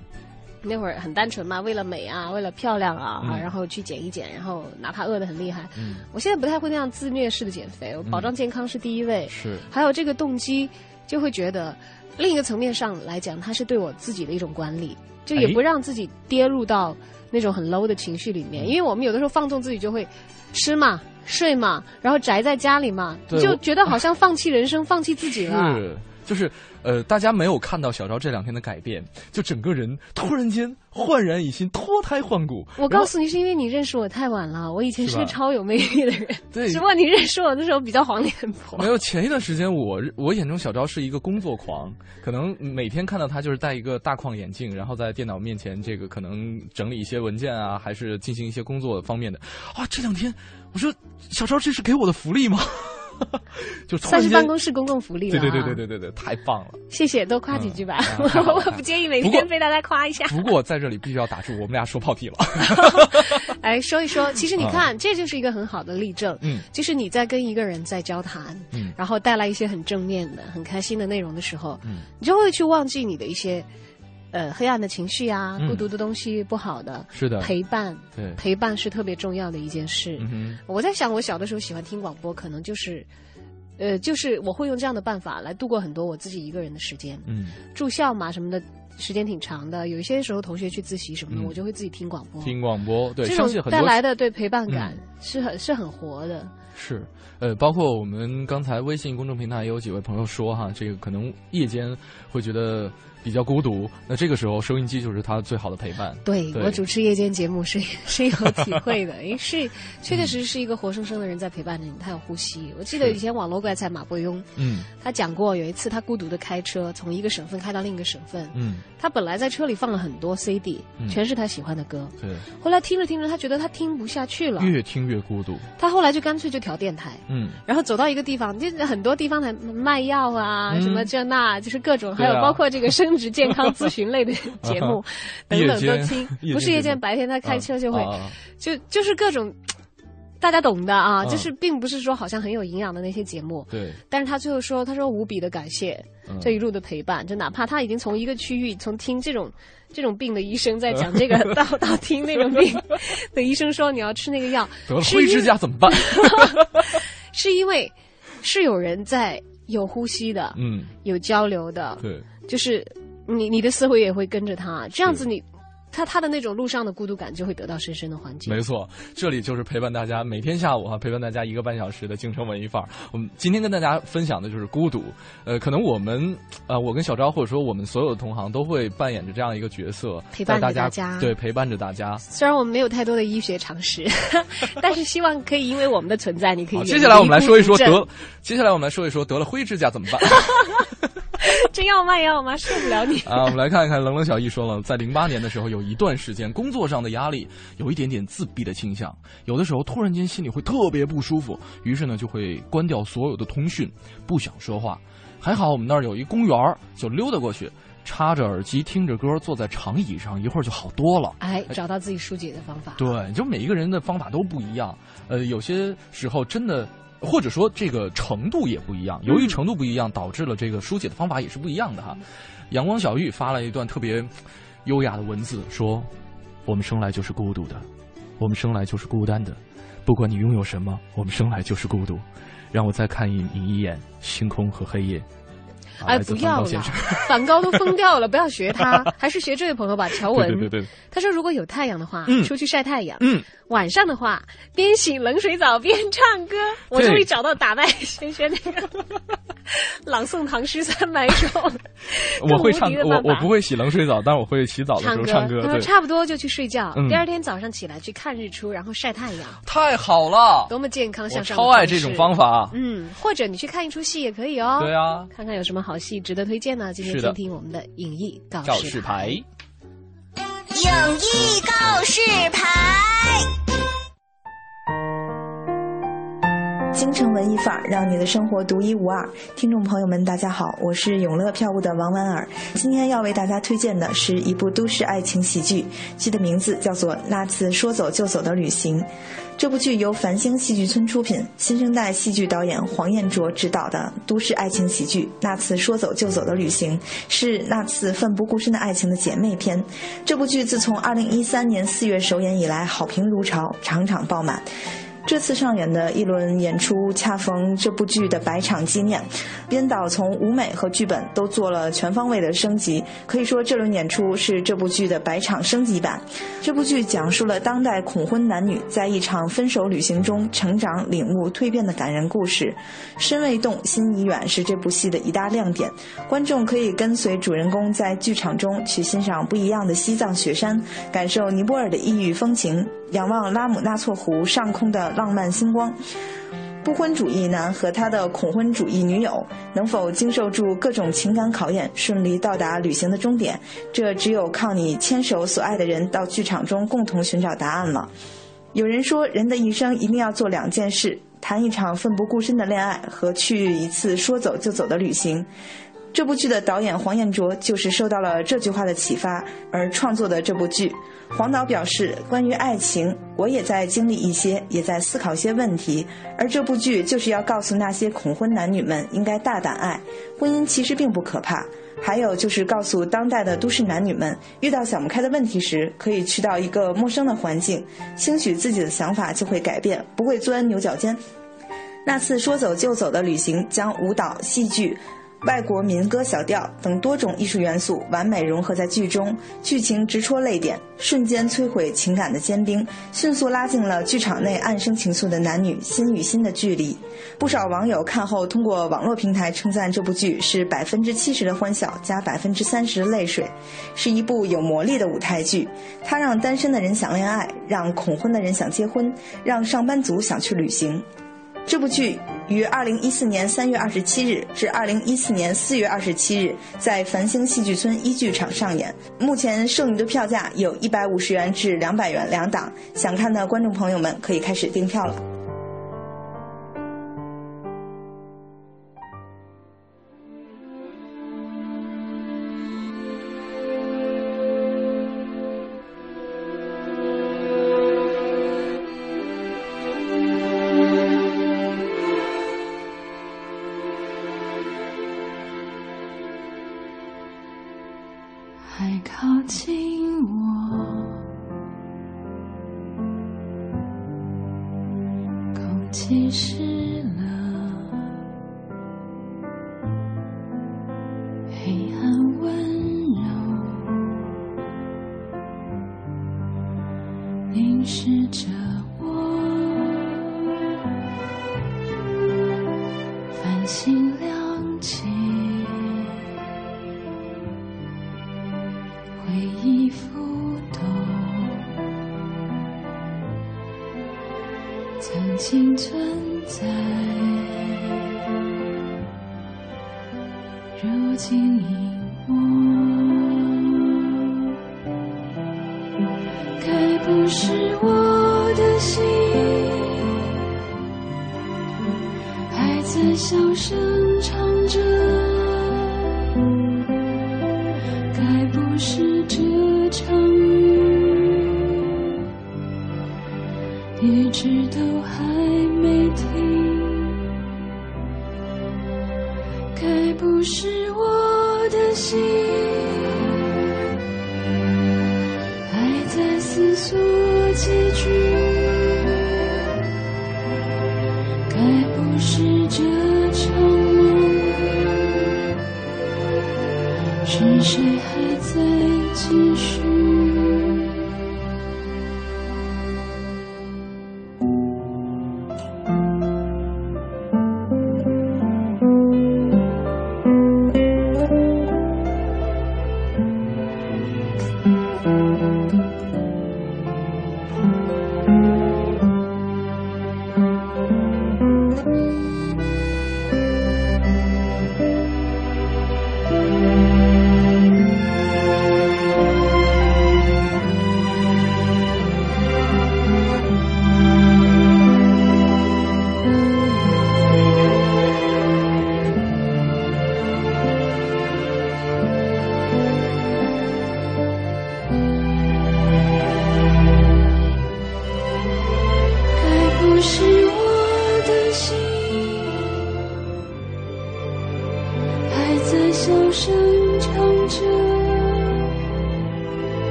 Speaker 2: 那会儿很单纯嘛，为了美啊，为了漂亮啊，
Speaker 1: 嗯、
Speaker 2: 然后去减一减，然后哪怕饿得很厉害，
Speaker 1: 嗯，
Speaker 2: 我现在不太会那样自虐式的减肥，我保障健康是第一位，
Speaker 1: 是，
Speaker 2: 还有这个动机，就会觉得另一个层面上来讲，它是对我自己的一种管理，就也不让自己跌入到。那种很 low 的情绪里面，因为我们有的时候放纵自己，就会吃嘛、睡嘛，然后宅在家里嘛，就觉得好像放弃人生、放弃自己了。
Speaker 1: 是，就是呃，大家没有看到小昭这两天的改变，就整个人突然间焕然一新、脱胎换骨。
Speaker 2: 我告诉你，是因为你认识我太晚了，我以前是个超有魅力的人，
Speaker 1: 对，
Speaker 2: 只不过你认识我的时候比较黄脸婆。
Speaker 1: 没有，前一段时间我我眼中小昭是一个工作狂，可能每天看到他就是戴一个大框眼镜，然后在电脑面前这个可能整理一些文件啊，还是进行一些工作方面的。啊，这两天我说小昭这是给我的福利吗？就
Speaker 2: 算是办公室公共福利了，
Speaker 1: 对对对对对对对，太棒了！
Speaker 2: 谢谢，多夸几句吧，我不介意每天被大家夸一下。
Speaker 1: 不过在这里必须要打住，我们俩说跑题了。
Speaker 2: 哎说一说，其实你看，这就是一个很好的例证，
Speaker 1: 嗯，
Speaker 2: 就是你在跟一个人在交谈，
Speaker 1: 嗯，
Speaker 2: 然后带来一些很正面的、很开心的内容的时候，
Speaker 1: 嗯，
Speaker 2: 你就会去忘记你的一些。呃，黑暗的情绪啊，
Speaker 1: 嗯
Speaker 2: 孤独的东西，不好的，
Speaker 1: 是的，
Speaker 2: 陪伴，
Speaker 1: 对，
Speaker 2: 陪伴是特别重要的一件事。
Speaker 1: 嗯
Speaker 2: 我在想，我小的时候喜欢听广播，可能就是，呃，就是我会用这样的办法来度过很多我自己一个人的时间。
Speaker 1: 嗯，
Speaker 2: 住校嘛，什么的，时间挺长的。有一些时候同学去自习什么的，
Speaker 1: 嗯
Speaker 2: 我就会自己听广播。
Speaker 1: 听广播，对，
Speaker 2: 这种带来的对陪伴感
Speaker 1: 嗯
Speaker 2: 是很是很活的。
Speaker 1: 是，呃，包括我们刚才微信公众平台也有几位朋友说哈，这个可能夜间会觉得比较孤独，那这个时候收音机就是他最好的陪伴。
Speaker 2: 对
Speaker 1: 对。
Speaker 2: 我主持夜间节目是 是有体会的，因为是确确实实是一个活生生的人在陪伴着你，他有呼吸。我记得以前网络怪才马伯庸，
Speaker 1: 嗯。
Speaker 2: 他讲过有一次他孤独的开车从一个省份开到另一个省份，
Speaker 1: 嗯，
Speaker 2: 他本来在车里放了很多 CD，、
Speaker 1: 嗯。
Speaker 2: 全是他喜欢的歌，
Speaker 1: 对，
Speaker 2: 后来听着听着他觉得他听不下去了，
Speaker 1: 越听越孤独。
Speaker 2: 他后来就干脆就调电台，
Speaker 1: 嗯，
Speaker 2: 然后走到一个地方，就很多地方台卖药啊，
Speaker 1: 嗯。
Speaker 2: 什么这那，就是各种，还有包括这个生殖健康咨询类的 节目等等都听。不是夜间，白天他开车就会，就就是各种，大家懂的啊，
Speaker 1: 嗯
Speaker 2: 就是并不是说好像很有营养的那些节目。
Speaker 1: 对，
Speaker 2: 但是他最后说，他说无比的感谢
Speaker 1: 嗯
Speaker 2: 这一路的陪伴，就哪怕他已经从一个区域，从听这种这种病的医生在讲这个，到到听那种病的医生说你要吃那个药，
Speaker 1: 得了灰指甲怎么办？
Speaker 2: 是因为是有人在有呼吸的，
Speaker 1: 嗯，
Speaker 2: 有交流的，
Speaker 1: 对，
Speaker 2: 就是你你的思维也会跟着他，这样子你他他的那种路上的孤独感就会得到深深的缓解。
Speaker 1: 没错，这里就是陪伴大家每天下午哈、陪伴大家一个半小时的京城文艺范儿。我们今天跟大家分享的就是孤独。呃，可能我们呃，我跟小昭或者说我们所有的同行都会扮演着这样一个角色，
Speaker 2: 陪伴着
Speaker 1: 带大
Speaker 2: 大家
Speaker 1: 对，陪伴着大家。
Speaker 2: 虽然我们没有太多的医学常识，但是希望可以因为我们的存在，你可以
Speaker 1: 接下来我们来说一说得，接下来我们来说一说得了灰指甲怎么办。
Speaker 2: 症真要卖药吗？受不了你
Speaker 1: 啊，我们来看一看冷冷小易说了，在零八年的时候，有一段时间工作上的压力有一点点自闭的倾向，有的时候突然间心里会特别不舒服，于是呢就会关掉所有的通讯，不想说话。还好我们那儿有一公园，就溜达过去，插着耳机听着歌，坐在长椅上，一会儿就好多了。
Speaker 2: 哎，找到自己疏解的方法。
Speaker 1: 对，就每一个人的方法都不一样。呃，有些时候真的，或者说这个程度也不一样。由于程度不一样，导致了这个疏解的方法也是不一样的哈。阳光小玉发了一段特别优雅的文字，说：“我们生来就是孤独的，我们生来就是孤单的。不管你拥有什么，我们生来就是孤独。让我再看一你一眼，星空和黑夜。”啊
Speaker 2: 哎，不要了
Speaker 1: 梵高
Speaker 2: 都疯掉了，不要学他，还是学这位朋友吧，乔文。
Speaker 1: 对对对对
Speaker 2: 他说，如果有太阳的话，
Speaker 1: 嗯
Speaker 2: 出去晒太阳；
Speaker 1: 嗯，
Speaker 2: 晚上的话，边洗冷水澡边唱歌。我终于找到打败轩轩那个 朗诵唐诗三百首。
Speaker 1: 我会唱我我不会洗冷水澡，但是我会洗澡的时候唱歌。
Speaker 2: 他说
Speaker 1: 对，
Speaker 2: 差不多就去睡觉，
Speaker 1: 嗯
Speaker 2: 第二天早上起来去看日出，然后晒太阳，
Speaker 1: 太好了，
Speaker 2: 多么健康
Speaker 1: 我
Speaker 2: 向上的
Speaker 1: 超爱这种方。法。
Speaker 2: 嗯，或者你去看一出戏也可以哦。
Speaker 1: 对啊，
Speaker 2: 看看有什么好戏值得推荐呢？今天听听我们的影艺告示
Speaker 1: 牌。
Speaker 20: 影艺告示牌。
Speaker 21: 京城文艺范儿，让你的生活独一无二。听众朋友们，大家好，我是永乐票务的王婉儿。今天要为大家推荐的是一部都市爱情喜剧，剧的名字叫做《那次说走就走的旅行》。这部剧由繁星戏剧村出品，新生代戏剧导演黄彦卓执导的都市爱情喜剧《那次说走就走的旅行》，是那次奋不顾身的爱情的姐妹篇。这部剧自从2013年4月首演以来，好评如潮，场场爆满。这次上演的一轮演出恰逢这部剧的百场纪念，编导从舞美和剧本都做了全方位的升级，可以说这轮演出是这部剧的百场升级版。这部剧讲述了当代恐婚男女在一场分手旅行中成长、领悟、蜕变的感人故事。身未动，心已远是这部戏的一大亮点。观众可以跟随主人公在剧场中去欣赏不一样的西藏雪山，感受尼泊尔的异域风情，仰望拉姆纳措湖上空的浪漫星光。不婚主义男和他的恐婚主义女友能否经受住各种情感考验，顺利到达旅行的终点？这只有靠你牵手所爱的人到剧场中共同寻找答案了。有人说，人的一生一定要做两件事：谈一场奋不顾身的恋爱和去一次说走就走的旅行。这部剧的导演黄彦卓就是受到了这句话的启发而创作的这部剧。黄导表示，关于爱情，我也在经历一些，也在思考一些问题。而这部剧就是要告诉那些恐婚男女们，应该大胆爱，婚姻其实并不可怕。还有就是告诉当代的都市男女们，遇到想不开的问题时，可以去到一个陌生的环境，兴许自己的想法就会改变，不会钻牛角尖。那次说走就走的旅行，将舞蹈、戏剧。外国民歌小调等多种艺术元素完美融合在剧中，剧情直戳泪点，瞬间摧毁情感的坚冰，迅速拉近了剧场内暗生情愫的男女心与心的距离。不少网友看后通过网络平台称赞这部剧是百分之七十的欢笑加百分之三十的泪水，是一部有魔力的舞台剧。它让单身的人想恋爱，让恐婚的人想结婚，让上班族想去旅行。这部剧于二零一四年三月二十七日至二零一四年四月二十七日在繁星戏剧村一剧场上演。目前剩余的票价有一百五十元至两百元两档，想看的观众朋友们可以开始订票了。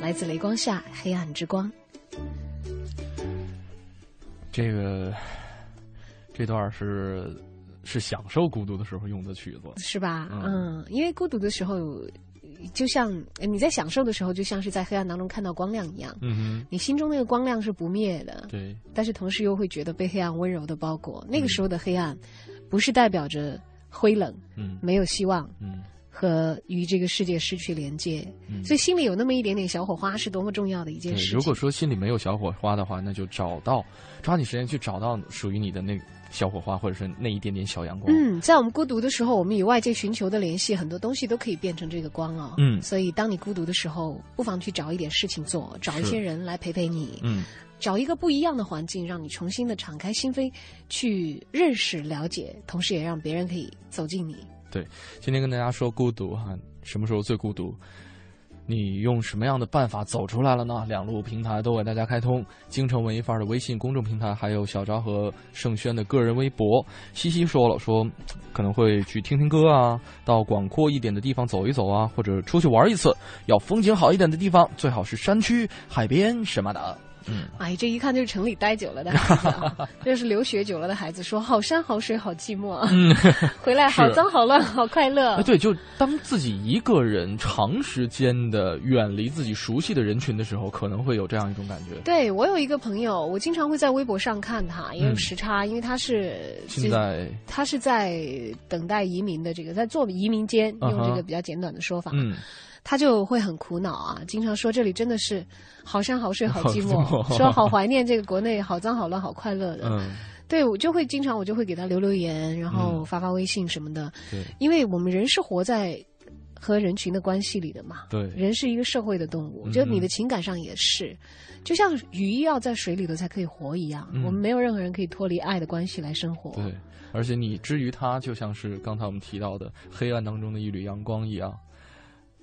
Speaker 2: 来自雷光下黑暗之光。
Speaker 1: 这个这段是是享受孤独的时候用的曲子，
Speaker 2: 是吧？
Speaker 1: 嗯
Speaker 2: 嗯，因为孤独的时候，就像呃你在享受的时候，就像是在黑暗当中看到光亮一样。
Speaker 1: 嗯
Speaker 2: 你心中那个光亮是不灭的，，
Speaker 1: 对，
Speaker 2: 但是同时又会觉得被黑暗温柔的包裹。那个时候的黑暗，不是代表着灰冷，
Speaker 1: 嗯
Speaker 2: 没有希望，
Speaker 1: 嗯
Speaker 2: 和与这个世界失去连接，
Speaker 1: 嗯
Speaker 2: 所以心里有那么一点点小火花，是多么重要的一件。事情。
Speaker 1: 如果说心里没有小火花的话，那就找到，抓紧时间去找到属于你的那小火花，或者是那一点点小阳光。
Speaker 2: 嗯，在我们孤独的时候，我们与外界寻求的联系，很多东西都可以变成这个光哦。
Speaker 1: 嗯
Speaker 2: 所以当你孤独的时候，不妨去找一点事情做，找一些人来陪陪你，
Speaker 1: 嗯，
Speaker 2: 找一个不一样的环境，让你重新的敞开心扉，去认识、了解，同时也让别人可以走进你。
Speaker 1: 对，今天跟大家说孤独哈，什么时候最孤独？你用什么样的办法走出来了呢？两路平台都为大家开通，京城文艺范儿的微信公众平台，还有小昭和盛轩的个人微博。西西说了，说可能会去听听歌啊，到广阔一点的地方走一走啊，或者出去玩一次，要风景好一点的地方，最好是山区、海边什么的。嗯，
Speaker 2: 哎，这一看就是城里待久了的孩子、啊，这是留学久了的孩子说好山好水好寂寞，
Speaker 1: 嗯，
Speaker 2: 回来好脏好乱好快乐。
Speaker 1: 哎，对，就当自己一个人长时间的远离自己熟悉的人群的时候，可能会有这样一种感觉。
Speaker 2: 对我有一个朋友，我经常会在微博上看他，也有时差，因为他是
Speaker 1: 现在
Speaker 2: 他是在等待移民的这个，在做移民间，用这个比较简短的说法。
Speaker 1: 嗯。
Speaker 2: 他就会很苦恼啊，经常说这里真的是好山好水好寂寞，说好怀念这个国内好脏好乱好快乐的。
Speaker 1: 嗯，
Speaker 2: 对我就会经常我就会给他留留言，然后发发微信什么的。
Speaker 1: 对，
Speaker 2: 因为我们人是活在和人群的关系里的嘛。
Speaker 1: 对，
Speaker 2: 人是一个社会的动物，就你的情感上也是，就像鱼要在水里头才可以活一样，我们没有任何人可以脱离爱的关系来生活。
Speaker 1: 对，而且你之于他，就像是刚才我们提到的黑暗当中的一缕阳光一样。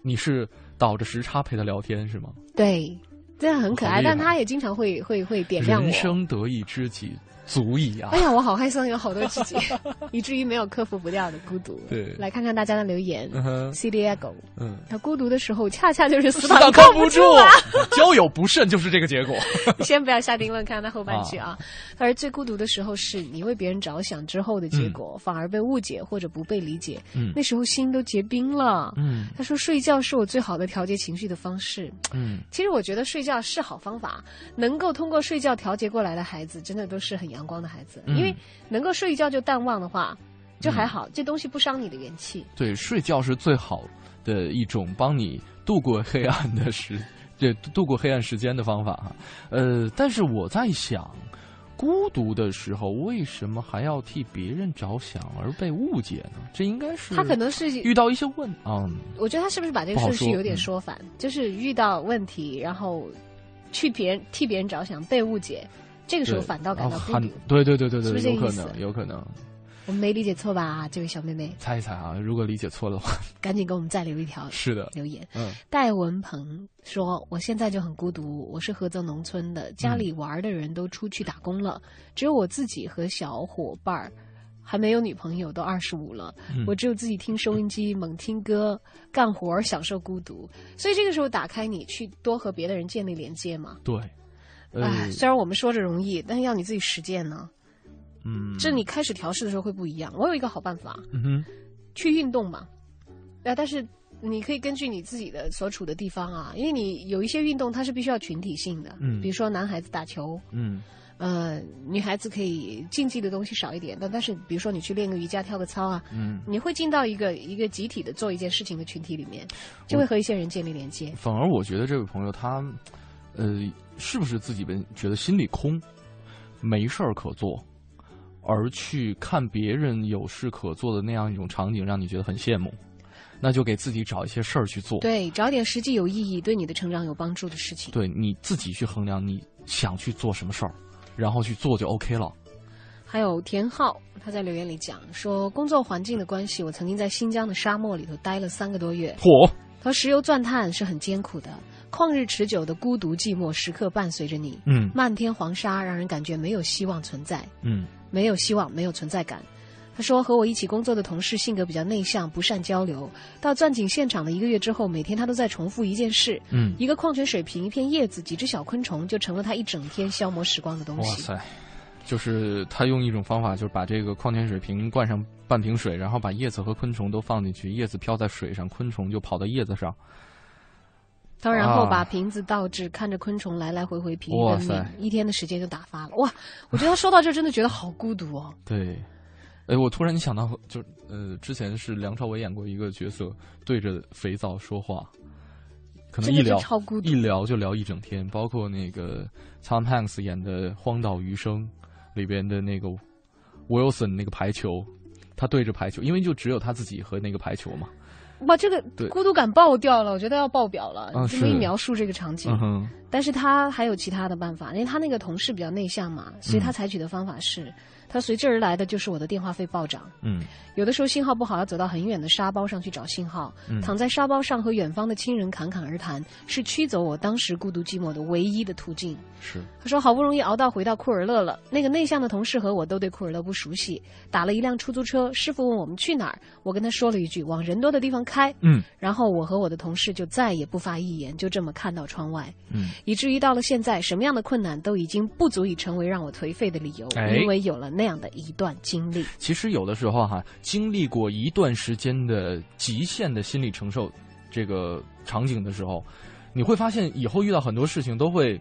Speaker 1: 你是倒着时差陪他聊天是吗？
Speaker 2: 对，这样很可爱，但他也经常会会会点亮我。
Speaker 1: 人生得意知己足矣啊！
Speaker 2: 哎呀，我好害臊，有好多知己，以至于没有克服不掉的孤独。
Speaker 1: 对，
Speaker 2: 来看看大家的留言。C D I 狗
Speaker 1: 嗯，
Speaker 2: 他孤独的时候，恰恰就是
Speaker 1: 死
Speaker 2: 党
Speaker 1: 靠
Speaker 2: 不
Speaker 1: 住
Speaker 2: 啊！
Speaker 1: 交友不慎就是这个结果。
Speaker 2: 先不要下定论，看他后半句啊。他说最孤独的时候是你为别人着想之后的结果，反而被误解或者不被理解。
Speaker 1: 嗯，
Speaker 2: 那时候心都结冰了。
Speaker 1: 嗯，
Speaker 2: 他说睡觉是我最好的调节情绪的方式。
Speaker 1: 嗯，
Speaker 2: 其实我觉得睡觉是好方法，能够通过睡觉调节过来的孩子，真的都是很阳光的孩子。因为能够睡一觉就淡忘的话，就还好，这东西不伤你的元气。
Speaker 1: 对，睡觉是最好的一种帮你度过黑暗的时，对，度过黑暗时间的方法哈。呃，但是我在想，孤独的时候为什么还要替别人着想而被误解呢？这应该是
Speaker 2: 他可能是
Speaker 1: 遇到一些问啊。
Speaker 2: 我觉得他是不是把这个顺序有点说反？就是遇到问题，然后去别人替别人着想，被误解。这个时候反倒感到孤独，
Speaker 1: 对对对对对，
Speaker 2: 是不是
Speaker 1: 有可能？有可能。
Speaker 2: 我们没理解错吧，这位小妹妹？
Speaker 1: 猜一猜啊，如果理解错的话，
Speaker 2: 赶紧给我们再留一条。
Speaker 1: 是的，
Speaker 2: 留言。
Speaker 1: 嗯，
Speaker 2: 戴文鹏说：“我现在就很孤独，我是菏泽农村的，家里玩的人都出去打工了，只有我自己和小伙伴儿，还没有女朋友，都二十五了，我只有自己听收音机，猛听歌，干活，享受孤独。所以这个时候，打开你去多和别的人建立连接嘛。
Speaker 1: 对。”
Speaker 2: 哎，虽然我们说着容易，但是要你自己实践呢。
Speaker 1: 嗯，
Speaker 2: 这你开始调试的时候会不一样。我有一个好办法，
Speaker 1: 嗯哼，
Speaker 2: 去运动嘛。啊，但是你可以根据你自己的所处的地方啊，因为你有一些运动它是必须要群体性的，
Speaker 1: 嗯，
Speaker 2: 比如说男孩子打球，
Speaker 1: 嗯，
Speaker 2: 呃，女孩子可以竞技的东西少一点，但但是比如说你去练个瑜伽、跳个操啊，
Speaker 1: 嗯，
Speaker 2: 你会进到一个一个集体的做一件事情的群体里面，就会和一些人建立连接。
Speaker 1: 反而我觉得这位朋友他，呃。是不是自己们觉得心里空，没事儿可做，而去看别人有事可做的那样一种场景，让你觉得很羡慕？那就给自己找一些事儿去做。
Speaker 2: 对，找点实际有意义、对你的成长有帮助的事情。
Speaker 1: 对，你自己去衡量你想去做什么事儿，然后去做就 OK 了。
Speaker 2: 还有田浩，他在留言里讲说，工作环境的关系，我曾经在新疆的沙漠里头待了三个多月。
Speaker 1: 嚯！
Speaker 2: 他说石油钻探是很艰苦的。旷日持久的孤独寂寞时刻伴随着你，
Speaker 1: 嗯，
Speaker 2: 漫天黄沙让人感觉没有希望存在，
Speaker 1: 嗯，
Speaker 2: 没有希望，没有存在感。他说和我一起工作的同事性格比较内向，不善交流。到钻井现场的一个月之后，每天他都在重复一件事，
Speaker 1: 嗯，
Speaker 2: 一个矿泉水瓶、一片叶子、几只小昆虫，就成了他一整天消磨时光的东西。
Speaker 1: 哇塞，就是他用一种方法，就是把这个矿泉水瓶灌上半瓶水，然后把叶子和昆虫都放进去，叶子飘在水上，昆虫就跑到叶子上。
Speaker 2: 他然后把瓶子倒置，看着昆虫来来回回疲于奔命，一天的时间就打发了。哇，我觉得他说到这真的觉得好孤独哦。
Speaker 1: 对，哎，我突然想到，就呃，之前是梁朝伟演过一个角色，对着肥皂说话，可能一聊一聊就聊一整天。包括那个 Tom Hanks 演的《荒岛余生》里边的那个 Wilson 那个排球，他对着排球，因为就只有他自己和那个排球嘛。
Speaker 2: 哇，这个孤独感爆掉了，我觉得要爆表了。
Speaker 1: 嗯、
Speaker 2: 这么一描述这个场景，
Speaker 1: 嗯、
Speaker 2: 但是他还有其他的办法，因为他那个同事比较内向嘛，所以他采取的方法是，他随之而来的就是我的电话费暴涨。
Speaker 1: 嗯，
Speaker 2: 有的时候信号不好，要走到很远的沙包上去找信号，
Speaker 1: 嗯
Speaker 2: 躺在沙包上和远方的亲人侃侃而谈，是驱走我当时孤独寂寞的唯一的途径。
Speaker 1: 是。
Speaker 2: 他说好不容易熬到回到库尔勒了，那个内向的同事和我都对库尔勒不熟悉，打了一辆出租车，师傅问我们去哪儿，我跟他说了一句往人多的地方开，
Speaker 1: 嗯，
Speaker 2: 然后我和我的同事就再也不发一言，就这么看到窗外，
Speaker 1: 嗯，
Speaker 2: 以至于到了现在，什么样的困难都已经不足以成为让我颓废的理由，
Speaker 1: 哎
Speaker 2: 因为有了那样的一段经历。
Speaker 1: 其实有的时候哈，经历过一段时间的极限的心理承受这个场景的时候，你会发现以后遇到很多事情都会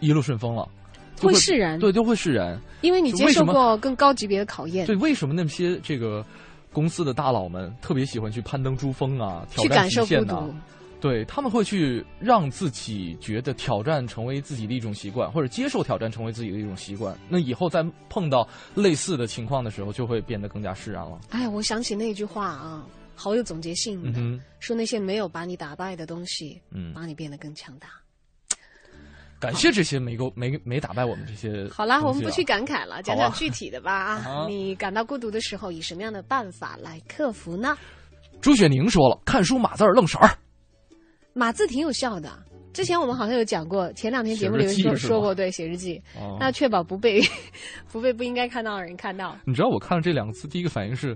Speaker 1: 一路顺风了，就
Speaker 2: 会释然
Speaker 1: 对，都会释然。
Speaker 2: 因为你接受过更高级别的考验，
Speaker 1: 对，为什么那些这个公司的大佬们特别喜欢去攀登珠峰啊，挑战
Speaker 2: 去感受
Speaker 1: 极限呐、
Speaker 2: 孤独。
Speaker 1: 对他们会去让自己觉得挑战成为自己的一种习惯，或者接受挑战成为自己的一种习惯。那以后在碰到类似的情况的时候，就会变得更加释然了。
Speaker 2: 哎，我想起那句话啊，好有总结性的，
Speaker 1: 嗯，
Speaker 2: 说那些没有把你打败的东西，
Speaker 1: 嗯
Speaker 2: 把你变得更强大。
Speaker 1: 感谢这些没够没没打败我们这些、
Speaker 2: 好啦，我们不去。感慨了，讲讲具体的吧啊！
Speaker 1: 啊
Speaker 2: 你感到孤独的时候，以什么样的办法来克服呢？
Speaker 1: 朱雪宁说了，看书码字儿愣色儿。
Speaker 2: 码字挺有效的。之前我们好像有讲过，前两天节目里面说说过，对，写日记，
Speaker 1: 哦
Speaker 2: 那确保不被 不被不应该看到的人看到。
Speaker 1: 你知道我看了这两个字，第一个反应是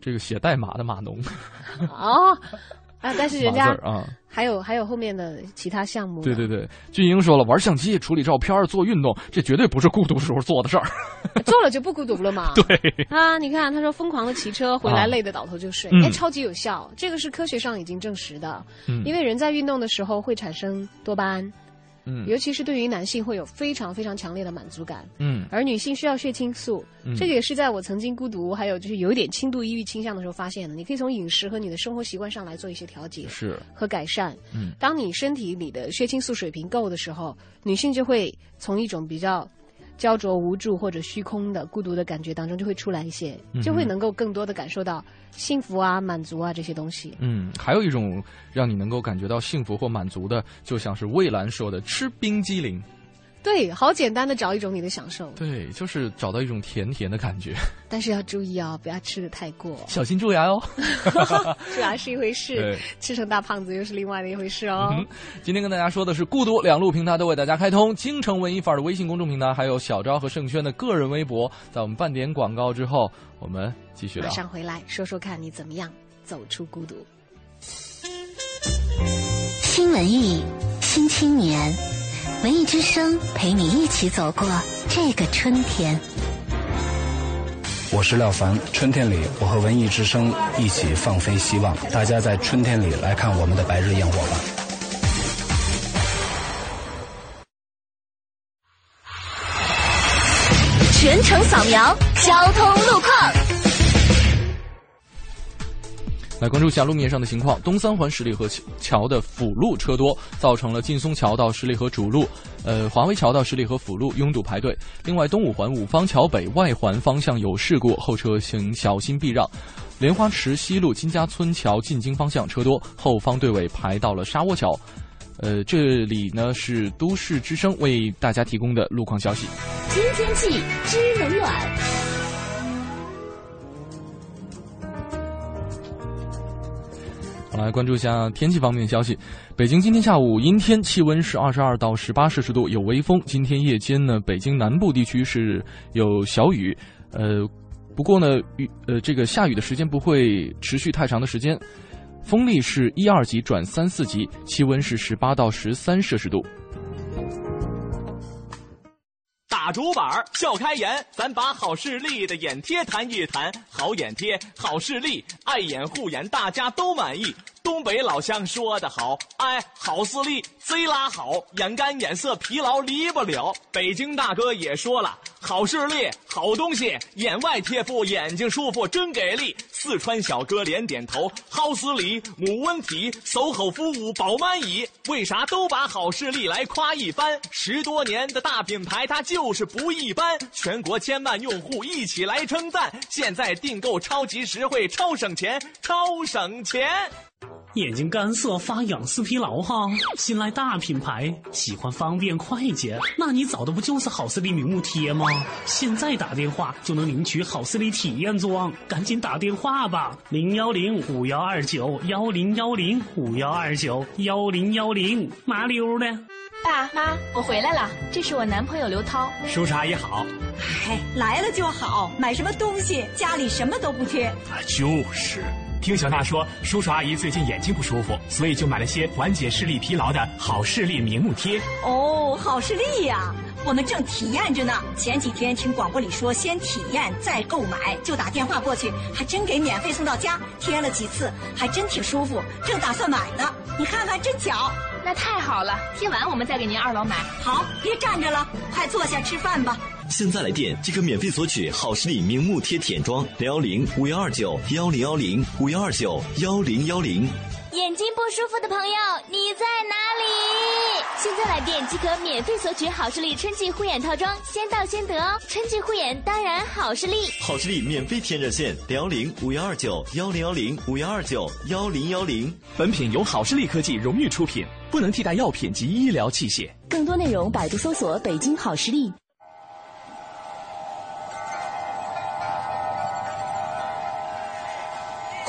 Speaker 1: 这个写代码的码农。
Speaker 2: 哦，啊，但是人家
Speaker 1: 啊
Speaker 2: 还有还有后面的其他项目。
Speaker 1: 对对对，俊英说了，玩相机、处理照片、做运动，这绝对不是孤独时候做的事儿。
Speaker 2: 做了就不孤独了嘛。
Speaker 1: 对
Speaker 2: 啊，你看他说疯狂的骑车回来
Speaker 1: 啊
Speaker 2: 累得倒头就睡，
Speaker 1: 嗯
Speaker 2: 哎，超级有效，这个是科学上已经证实的。
Speaker 1: 嗯
Speaker 2: 因为人在运动的时候会产生多巴胺，
Speaker 1: 嗯
Speaker 2: 尤其是对于男性会有非常非常强烈的满足感。
Speaker 1: 嗯
Speaker 2: 而女性需要血清素，
Speaker 1: 嗯
Speaker 2: 这个也是在我曾经孤独，还有就是有一点轻度抑郁倾向的时候发现的。你可以从饮食和你的生活习惯上来做一些调节
Speaker 1: 是
Speaker 2: 和改善。
Speaker 1: 嗯
Speaker 2: 当你身体里的血清素水平够的时候，女性就会从一种比较焦灼、无助或者虚空的孤独的感觉当中就会出来一些，就会能够更多的感受到幸福啊、满足啊这些东西。
Speaker 1: 嗯，还有一种让你能够感觉到幸福或满足的，就像是蔚蓝说的，吃冰激凌。
Speaker 2: 对，好简单的找一种你的享受，
Speaker 1: 对，就是找到一种甜甜的感觉。
Speaker 2: 但是要注意哦，不要吃的太过。
Speaker 1: 小心蛀牙哦。
Speaker 2: 蛀牙是一回事，吃成大胖子又是另外的一回事哦。
Speaker 1: 嗯，今天跟大家说的是孤独两路平台都为大家开通，京城文艺范儿的微信公众平台，还有小昭和盛轩的个人微博。在我们半点广告之后，我们继续聊
Speaker 2: 马。上回来说说看你怎么样走出孤独。
Speaker 9: 新文艺，新青年，文艺之声陪你一起走过这个春天。
Speaker 22: 我是廖凡，春天里我和文艺之声一起放飞希望，大家在春天里来看我们的白日焰火吧。
Speaker 13: 全程扫描交通路况。
Speaker 1: 来关注一下路面上的情况。东三环十里河桥的辅路车多，造成了劲松桥到十里河主路、呃华威桥到十里河辅路拥堵排队。另外，东五环五方桥北外环方向有事故，后车请小心避让。莲花池西路金家村桥进京方向车多，后方队尾排到了沙窝桥。呃，这里呢是都市之声为大家提供的路况消息。
Speaker 13: 今天气，知冷暖。
Speaker 1: 来关注一下天气方面的消息。北京今天下午阴天，气温是二十二到十八摄氏度，有微风。今天夜间呢，北京南部地区是有小雨，呃，不过呢，雨呃这个下雨的时间不会持续太长的时间。风力是一二级转三四级，气温是十八到十三摄氏度。
Speaker 14: 打竹板儿笑开颜，咱把好视力的眼贴谈一谈。好眼贴，好视力，爱眼护眼，大家都满意。东北老乡说的好，哎，好视力贼拉好，眼干眼涩疲劳离不了。北京大哥也说了，好视力好东西，眼外贴敷，眼睛舒服真给力。四川小哥连点头，好视力没问题，售后服务保满意。为啥都把好视力来夸一番？十多年的大品牌，它就是不一般。全国千万用户一起来称赞，现在订购超级实惠，超省钱，超省钱。
Speaker 23: 眼睛干涩、发痒、视疲劳哈？新来大品牌，喜欢方便快捷，那你找的不就是好视力明目贴吗？现在打电话就能领取好视力体验装，赶紧打电话吧，零幺零五幺二九幺零幺零五幺二九幺零幺零，麻溜的。
Speaker 13: 爸妈，我回来了，这是我男朋友刘涛。
Speaker 24: 叔叔阿姨好。
Speaker 25: 哎，来了就好，买什么东西家里什么都不缺。
Speaker 24: 啊，就是。听小娜说，叔叔阿姨最近眼睛不舒服，所以就买了些缓解视力疲劳的好视力明目贴。
Speaker 25: 哦，好视力呀，我们正体验着呢。前几天听广播里说，先体验再购买，就打电话过去，还真给免费送到家。贴了几次，还真挺舒服，正打算买呢。你看看，真巧。
Speaker 13: 那太好了，贴完我们再给您二楼买。
Speaker 25: 好，别站着了，快坐下吃饭吧。
Speaker 3: 现在来电即可免费索取好视力明目贴舔装，零幺零五幺二九幺零幺零五幺二九幺零幺零。
Speaker 20: 眼睛不舒服的朋友，你在哪里？
Speaker 13: 现在来电即可免费索取好视力春季护眼套装，先到先得哦！春季护眼当然好视力。
Speaker 3: 好视力免费贴热线：零幺零五幺二九幺零幺零五幺二九幺零幺零。
Speaker 26: 本品由好视力科技荣誉出品。不能替代药品及医疗器械。
Speaker 12: 更多内容，百度搜索“北京好视力”。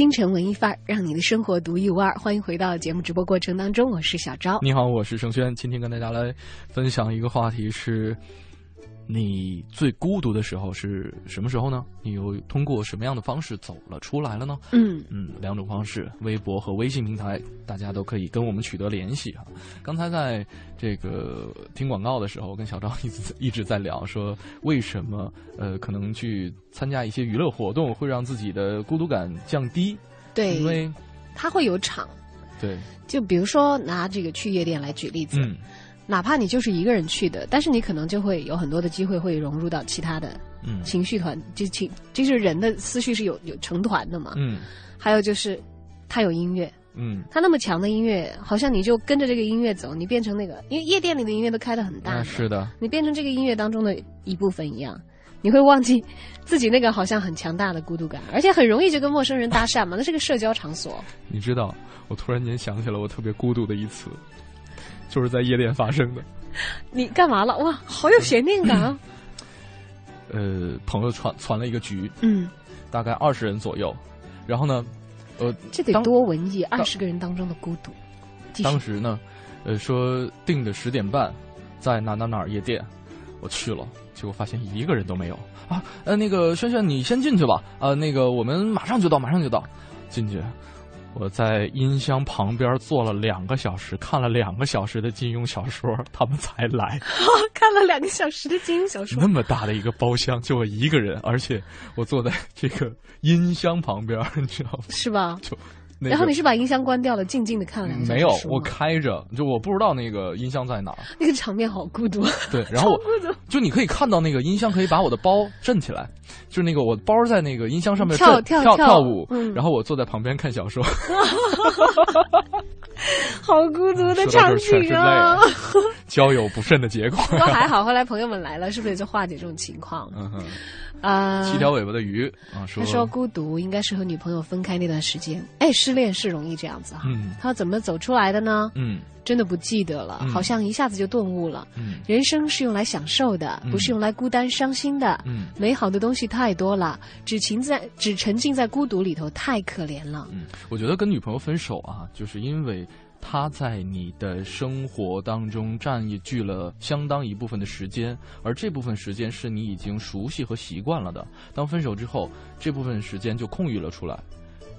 Speaker 2: 京城文艺范儿，让你的生活独一无二。欢迎回到节目直播过程当中，我是小昭。
Speaker 1: 你好，我是盛轩。今天跟大家来分享一个话题是。你最孤独的时候是什么时候呢？你又通过什么样的方式走了出来了呢？
Speaker 2: 嗯
Speaker 1: 嗯，两种方式，微博和微信平台，大家都可以跟我们取得联系哈。刚才在这个听广告的时候，跟小赵一直一直在聊，说为什么呃可能去参加一些娱乐活动会让自己的孤独感降低？
Speaker 2: 对，
Speaker 1: 因为
Speaker 2: 它会有场。
Speaker 1: 对，
Speaker 2: 就比如说拿这个去夜店来举例子。
Speaker 1: 嗯。
Speaker 2: 哪怕你就是一个人去的，但是你可能就会有很多的机会会融入到其他的情绪团，就情就是人的思绪是有有成团的嘛。
Speaker 1: 嗯，
Speaker 2: 还有就是他有音乐，
Speaker 1: 嗯，
Speaker 2: 他那么强的音乐，好像你就跟着这个音乐走，你变成那个，因为夜店里的音乐都开的很大，
Speaker 1: 是的，
Speaker 2: 你变成这个音乐当中的一部分一样，你会忘记 自己那个好像很强大的孤独感，而且很容易就跟陌生人搭讪嘛，那是个社交场所。
Speaker 1: 你知道，我突然间想起了我特别孤独的一次。就是在夜店发生的，
Speaker 2: 你干嘛了？哇，好有悬念感啊！
Speaker 1: 呃，朋友传传了一个局，
Speaker 2: 嗯，
Speaker 1: 大概二十人左右，然后呢，呃，
Speaker 2: 这得多文艺，二十个人当中的孤独。
Speaker 1: 当时呢，呃，说定的十点半，在哪哪哪夜店，我去了，结果发现一个人都没有啊！呃，那个轩轩，你先进去吧，呃，那个我们马上就到，马上就到，进去。我在音箱旁边坐了两个小时，看了两个小时的金庸小说，他们才来。
Speaker 2: 看了两个小时的金庸小说，
Speaker 1: 那么大的一个包厢，就我一个人，而且我坐在这个音箱旁边，你知道吗？
Speaker 2: 是吧？
Speaker 1: 就。
Speaker 2: 然后你是把音箱关掉了，静静的看了两
Speaker 1: 没有，我开着，就我不知道那个音箱在哪儿。
Speaker 2: 那个场面好孤独。
Speaker 1: 对，然后就你可以看到那个音箱可以把我的包震起来，就是那个我包在那个音箱上面
Speaker 2: 跳
Speaker 1: 跳
Speaker 2: 跳
Speaker 1: 舞，然后我坐在旁边看小说。
Speaker 2: 好孤独的场景啊！
Speaker 1: 交友不慎的结果。
Speaker 2: 不过还好，后来朋友们来了，是不是也就化解这种情况？
Speaker 1: 嗯哼。
Speaker 2: 啊，
Speaker 1: 七条尾巴的鱼啊，
Speaker 2: 他说孤独应该是和女朋友分开那段时间。哎，失恋是容易这样子哈。
Speaker 1: 嗯。
Speaker 2: 他怎么走出来的呢？
Speaker 1: 嗯。
Speaker 2: 真的不记得了，好像一下子就顿悟了。
Speaker 1: 嗯。
Speaker 2: 人生是用来享受的，不是用来孤单伤心的。
Speaker 1: 嗯。
Speaker 2: 美好的东西太多了，只沉在只沉浸在孤独里头，太可怜了。
Speaker 1: 嗯，我觉得跟女朋友分手啊，就是因为。他在你的生活当中占据了相当一部分的时间，而这部分时间是你已经熟悉和习惯了的。当分手之后，这部分时间就空余了出来，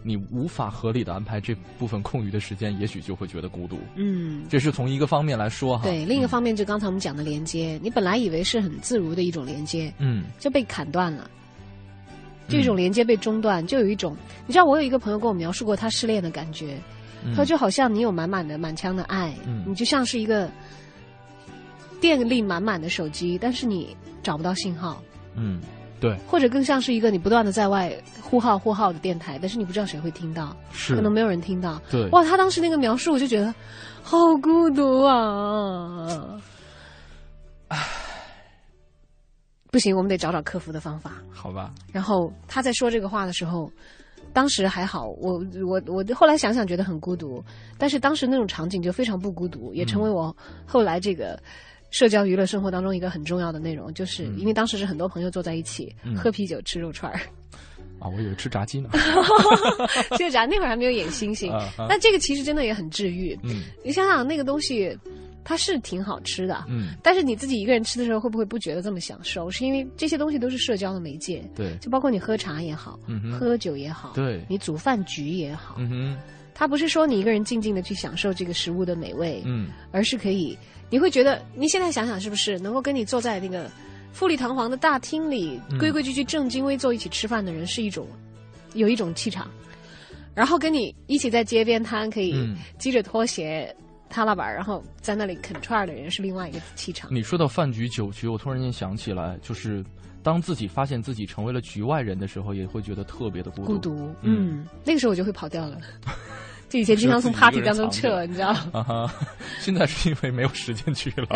Speaker 1: 你无法合理的安排这部分空余的时间，也许就会觉得孤独。
Speaker 2: 嗯，
Speaker 1: 这是从一个方面来说哈。
Speaker 2: 对，另一个方面就刚才我们讲的连接，你本来以为是很自如的一种连接，
Speaker 1: 嗯，
Speaker 2: 就被砍断了。这种连接被中断，就有一种，你知道，我有一个朋友跟我描述过他失恋的感觉，他说就好像你有满满的满腔的爱，你就像是一个电力满满的手机，但是你找不到信号，
Speaker 1: 嗯，对，
Speaker 2: 或者更像是一个你不断的在外呼号呼号的电台，但是你不知道谁会听到，
Speaker 1: 是。
Speaker 2: 可能没有人听到，
Speaker 1: 对，
Speaker 2: 哇，他当时那个描述，我就觉得好孤独啊。唉，不行，我们得找找克服的方法。
Speaker 1: 好吧。
Speaker 2: 然后他在说这个话的时候，当时还好，我我我后来想想觉得很孤独，但是当时那种场景就非常不孤独，也成为我后来这个社交娱乐生活当中一个很重要的内容，就是因为当时是很多朋友坐在一起、
Speaker 1: 嗯
Speaker 2: 喝啤酒、吃肉串儿。
Speaker 1: 啊，我以为吃炸鸡呢。
Speaker 2: 这个炸那会儿还没有演星星 那这个其实真的也很治愈。
Speaker 1: 嗯
Speaker 2: 你想想那个东西，它是挺好吃的，
Speaker 1: 嗯，
Speaker 2: 但是你自己一个人吃的时候，会不会不觉得这么享受？是因为这些东西都是社交的媒介，
Speaker 1: 对。
Speaker 2: 就包括你喝茶也好，
Speaker 1: 嗯
Speaker 2: 喝酒也好，
Speaker 1: 对。
Speaker 2: 你煮饭局也好，
Speaker 1: 嗯哼，
Speaker 2: 它不是说你一个人静静的去享受这个食物的美味，
Speaker 1: 嗯，
Speaker 2: 而是可以，你会觉得你现在想想是不是能够跟你坐在那个富丽堂皇的大厅里，
Speaker 1: 嗯。
Speaker 2: 规规矩矩、正襟危坐一起吃饭的人，是一种有一种气场。然后跟你一起在街边摊可以
Speaker 1: 嗯。
Speaker 2: 系着拖鞋、踏拉板，然后在那里啃串儿的人，是另外一个气场。
Speaker 1: 你说到饭局、酒局，我突然间想起来，就是当自己发现自己成为了局外人的时候，也会觉得特别的孤独。
Speaker 2: 孤独，嗯，那个时候我就会跑掉了。就以前经常从 party 当中撤，你知道？
Speaker 1: 啊哈，现在是因为没有时间去了，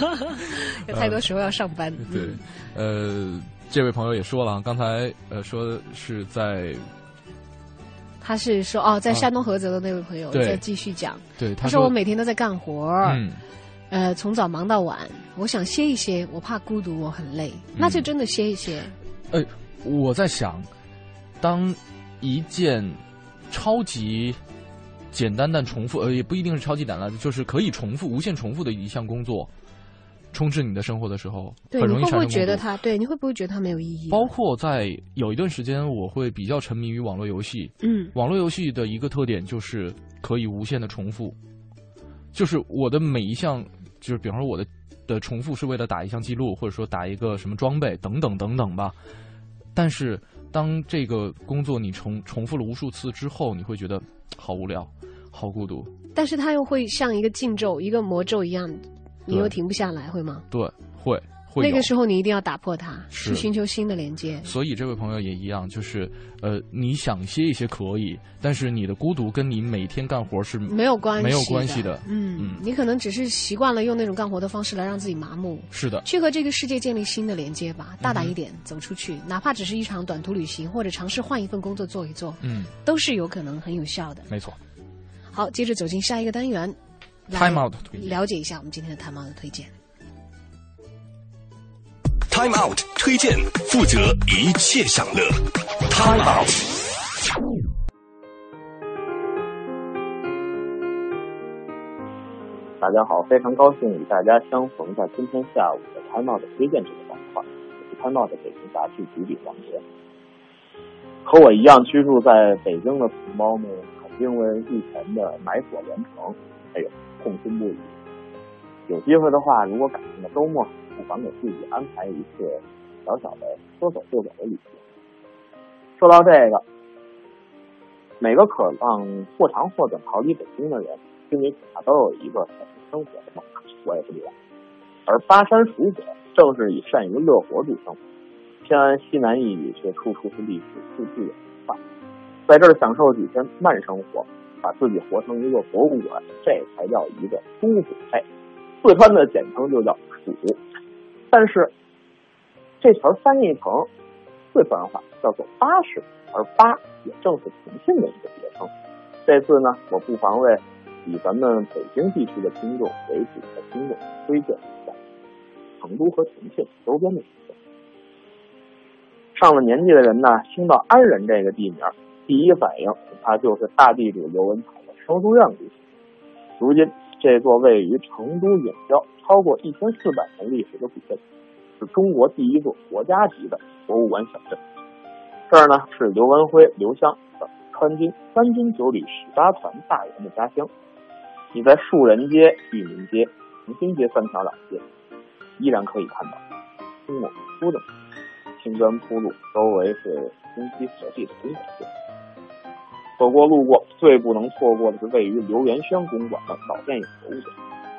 Speaker 2: 有太多时候要上班。
Speaker 1: 对，呃，这位朋友也说了，刚才呃说是在
Speaker 2: 他是说哦，在山东菏泽的那位朋友
Speaker 1: 对。
Speaker 2: 在继续讲，
Speaker 1: 对
Speaker 2: 他说我每天都在干活儿，
Speaker 1: 嗯。
Speaker 2: 呃，从早忙到晚，我想歇一歇，我怕孤独，我很累，
Speaker 1: 嗯。
Speaker 2: 那就真的歇一歇。
Speaker 1: 哎，我在想，当一件超级简单但重复，呃，也不一定是超级简单，就是可以重复、无限重复的一项工作，充斥你的生活的时候，
Speaker 2: 对，
Speaker 1: 很容易
Speaker 2: 你会不会觉得它？对，你会不会觉得它没有意义？
Speaker 1: 包括在有一段时间，我会比较沉迷于网络游戏。
Speaker 2: 嗯，
Speaker 1: 网络游戏的一个特点就是可以无限的重复，就是我的每一项，就是比方说我的的重复是为了打一项记录，或者说打一个什么装备等等等等吧。但是当这个工作你重重复了无数次之后，你会觉得好无聊，好孤独。
Speaker 2: 但是它又会像一个禁咒、一个魔咒一样，你又停不下来，会吗？
Speaker 1: 对，会会
Speaker 2: 那个时候你一定要打破它，
Speaker 1: 是
Speaker 2: 去寻求新的连接。
Speaker 1: 所以这位朋友也一样，就是呃，你想歇一歇可以，但是你的孤独跟你每天干活是
Speaker 2: 没有关系，
Speaker 1: 没有关系的。
Speaker 2: 嗯，
Speaker 1: 嗯
Speaker 2: 你可能只是习惯了用那种干活的方式来让自己麻木。
Speaker 1: 是的，
Speaker 2: 去和这个世界建立新的连接吧，大胆一点，走出去，哪怕只是一场短途旅行，或者尝试换一份工作做一做，
Speaker 1: 嗯，
Speaker 2: 都是有可能很有效的。
Speaker 1: 没错。
Speaker 2: 好，接着走进下一个单元
Speaker 1: Time out 推荐
Speaker 2: 了解一下我们今天的 Time Out 的推荐。
Speaker 3: Time Out 推荐，负责一切享乐。Time Out。
Speaker 27: 大家好，非常高兴与大家相逢在今天下午的 Time Out 推荐这个板块。我是 Time Out 的北京杂志主笔王杰。和我一样居住在北京的同胞们，肯定为日前的买锁连城，哎呦，痛心不已。有机会的话，如果赶上了周末，不妨给自己安排一次小小的说走就走的旅行。说到这个，每个渴望或长或短逃离北京的人，心里恐怕都有一个小型生活的梦，我也不例外。而巴山蜀北正是以善于乐活著称，偏安西南一隅，却处处是历史四季的文化。在这儿享受几天慢生活，把自己活成一个博物馆，这才叫一个舒服。哎，四川的简称就叫蜀，但是这词儿翻译成四川话叫做巴士，而巴也正是重庆的一个别称。这次呢，我不妨为以咱们北京地区的听众为主的听众推荐一下成都和重庆周边的地方。上了年纪的人呢，听到安仁这个地名，第一反应恐怕就是大地主刘文彩的双书院故事。如今，这座位于成都远郊、超过一千四百年历史的古镇，是中国第一座国家级的博物馆小镇。这儿呢是刘文辉、刘湘等川军三军九旅十八团大员的家乡。你在树人街、裕民街、红星街三条老街，依然可以看到青抹突的青砖铺路，周围是中西合璧的公馆线。走过路过，最不能错过的是位于刘元轩公馆的老电影博物馆，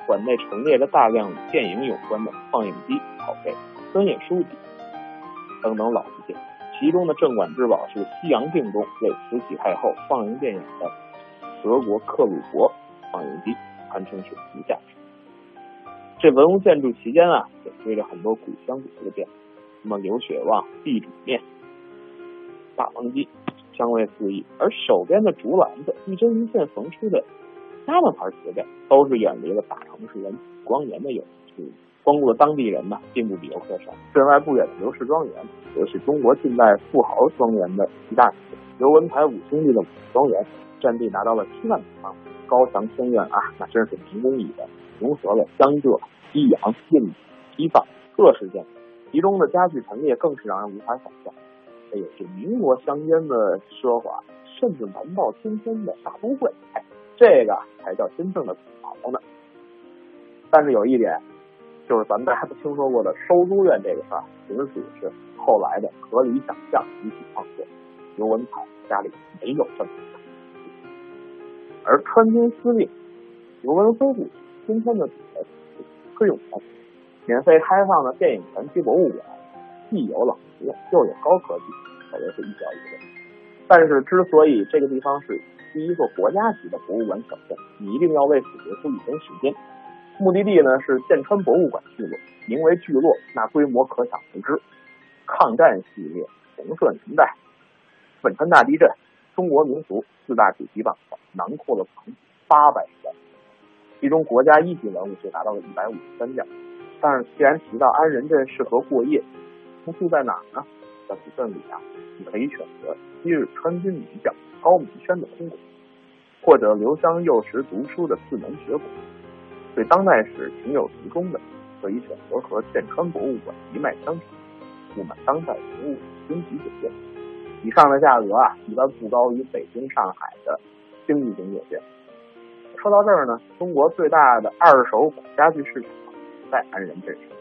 Speaker 27: 馆内陈列着大量与电影有关的放映机、拷贝、专业书籍等等老物件。其中的镇馆之宝是西洋镜中为慈禧太后放映电影的德国克鲁伯放映机，堪称是无价之宝。这文物建筑期间啊，也堆着很多古香古色的店，什么刘雪旺、地主面、大王鸡，香味四溢。而手边的竹篮子，一针一线缝出的家们牌鞋垫，都是远离了大城市人光源的有趣。光顾的当地人呢，并不比游客少。镇外不远的刘氏庄园，则是中国近代富豪庄园的一大特刘文台五兄弟的五庄园，占地达到了七万平方米，高墙天院啊，那真是民工艺的，融合了江浙、西洋、印度、西藏各式建筑，其中的家具陈列更是让人无法想象。这也是民国乡间的奢华，甚至瞒报天天的大都会，哎，这个才叫真正的土豪呢。但是有一点。就是咱们大家都听说过的收租院这个事儿，纯属是后来的合理想象、集体创作。刘文彩家里没有这么大，而川军司令刘文辉部今天的主人崔永元，免费开放的电影传奇博物馆，既有老实又有高科技，可谓是一教一个。但是，之所以这个地方是第一座国家级的博物馆小镇，你一定要为此留出一天时间。目的地呢是剑川博物馆聚落，名为聚落，那规模可想而知。抗战系列、红色年代、汶川大地震、中国民俗四大主题板块囊括了八百件，其中国家一级文物就达到了一百五十三件。但是既然提到安仁镇适合过夜，住在哪呢？在古镇里啊，你可以选择昔日川军名将高明轩的空谷，或者留香幼时读书的四门学馆。对当代史情有独钟的，可以选择和建川博物馆一脉相承，布满当代文物的星级酒店。以上的价格啊，一般不高于北京、上海的经济型酒店。说到这儿呢，中国最大的二手古家具市场在安仁镇上。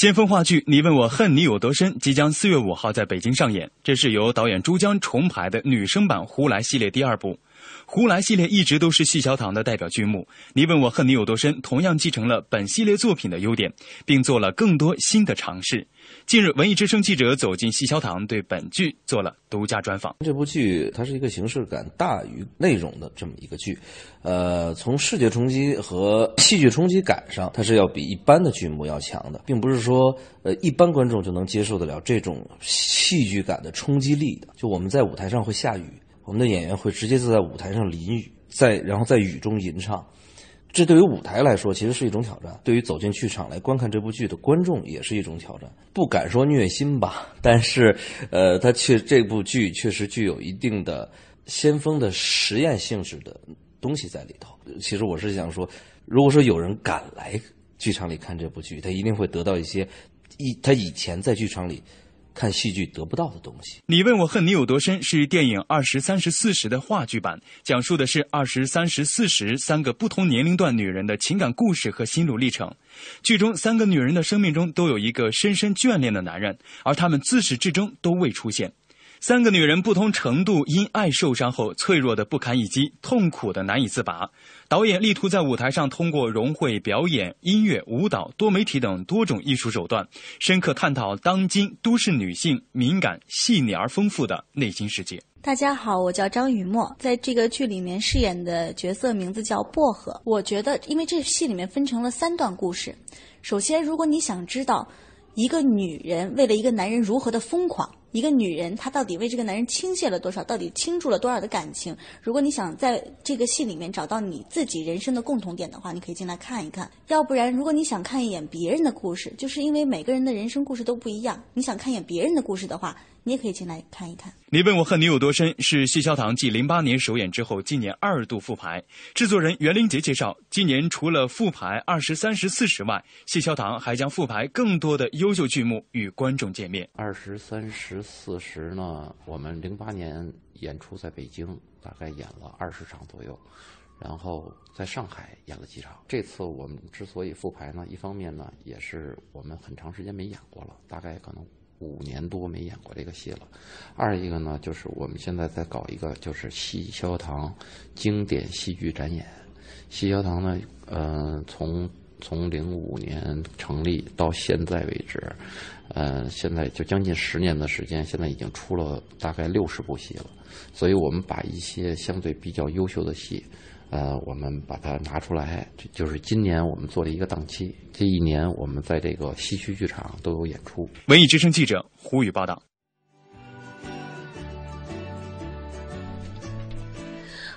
Speaker 28: 先锋话剧《你问我恨你有多深》即将四月五号在北京上演，这是由导演朱江重排的女生版《胡来》系列第二部。胡来系列一直都是细小堂的代表剧目，你问我恨你有多深，同样继承了本系列作品的优点，并做了更多新的尝试。近日，文艺之声记者走进细小堂，对本剧做了独家专访。
Speaker 29: 这部剧它是一个形式感大于内容的这么一个剧，呃，从视觉冲击和戏剧冲击感上，它是要比一般的剧目要强的，并不是说呃一般观众就能接受得了这种戏剧感的冲击力的。就我们在舞台上会下雨。我们的演员会直接就在舞台上淋雨，在然后在雨中吟唱，这对于舞台来说其实是一种挑战，对于走进剧场来观看这部剧的观众也是一种挑战。不敢说虐心吧，但是，呃，它确这部剧确实具有一定的先锋的实验性质的东西在里头。其实我是想说，如果说有人敢来剧场里看这部剧，他一定会得到一些以他以前在剧场里。看戏剧得不到的东西。
Speaker 28: 你问我恨你有多深是电影《二十三十四十》的话剧版，讲述的是二十三十四十三个不同年龄段女人的情感故事和心路历程。剧中三个女人的生命中都有一个深深眷恋的男人，而他们自始至终都未出现。三个女人不同程度因爱受伤后脆弱的不堪一击，痛苦的难以自拔。导演力图在舞台上通过融汇表演、音乐、舞蹈、多媒体等多种艺术手段，深刻探讨当今都市女性敏感、细腻而丰富的内心世界。
Speaker 30: 大家好，我叫张雨墨，在这个剧里面饰演的角色名字叫薄荷。我觉得，因为这戏里面分成了三段故事。首先，如果你想知道一个女人为了一个男人如何的疯狂。一个女人，她到底为这个男人倾泻了多少？到底倾注了多少的感情？如果你想在这个戏里面找到你自己人生的共同点的话，你可以进来看一看。要不然，如果你想看一眼别人的故事，就是因为每个人的人生故事都不一样。你想看一眼别人的故事的话，你也可以进来看一看。
Speaker 28: 你问我恨你有多深是谢霄堂继零八年首演之后，今年二度复排。制作人袁林杰介绍，今年除了复排二十三十四十外，谢霄堂还将复排更多的优秀剧目与观众见面。
Speaker 31: 二十三十四十呢，我们零八年演出在北京，大概演了二十场左右，然后在上海演了几场。这次我们之所以复排呢，一方面呢也是我们很长时间没演过了，大概可能。五年多没演过这个戏了，二一个呢，就是我们现在在搞一个就是戏消堂经典戏剧展演。戏消堂呢，呃，从从零五年成立到现在为止，呃，现在就将近十年的时间，现在已经出了大概六十部戏了。所以我们把一些相对比较优秀的戏。呃，我们把它拿出来，就是今年我们做了一个档期。这一年我们在这个西区剧场都有演出。
Speaker 28: 文艺之声记者胡宇报道。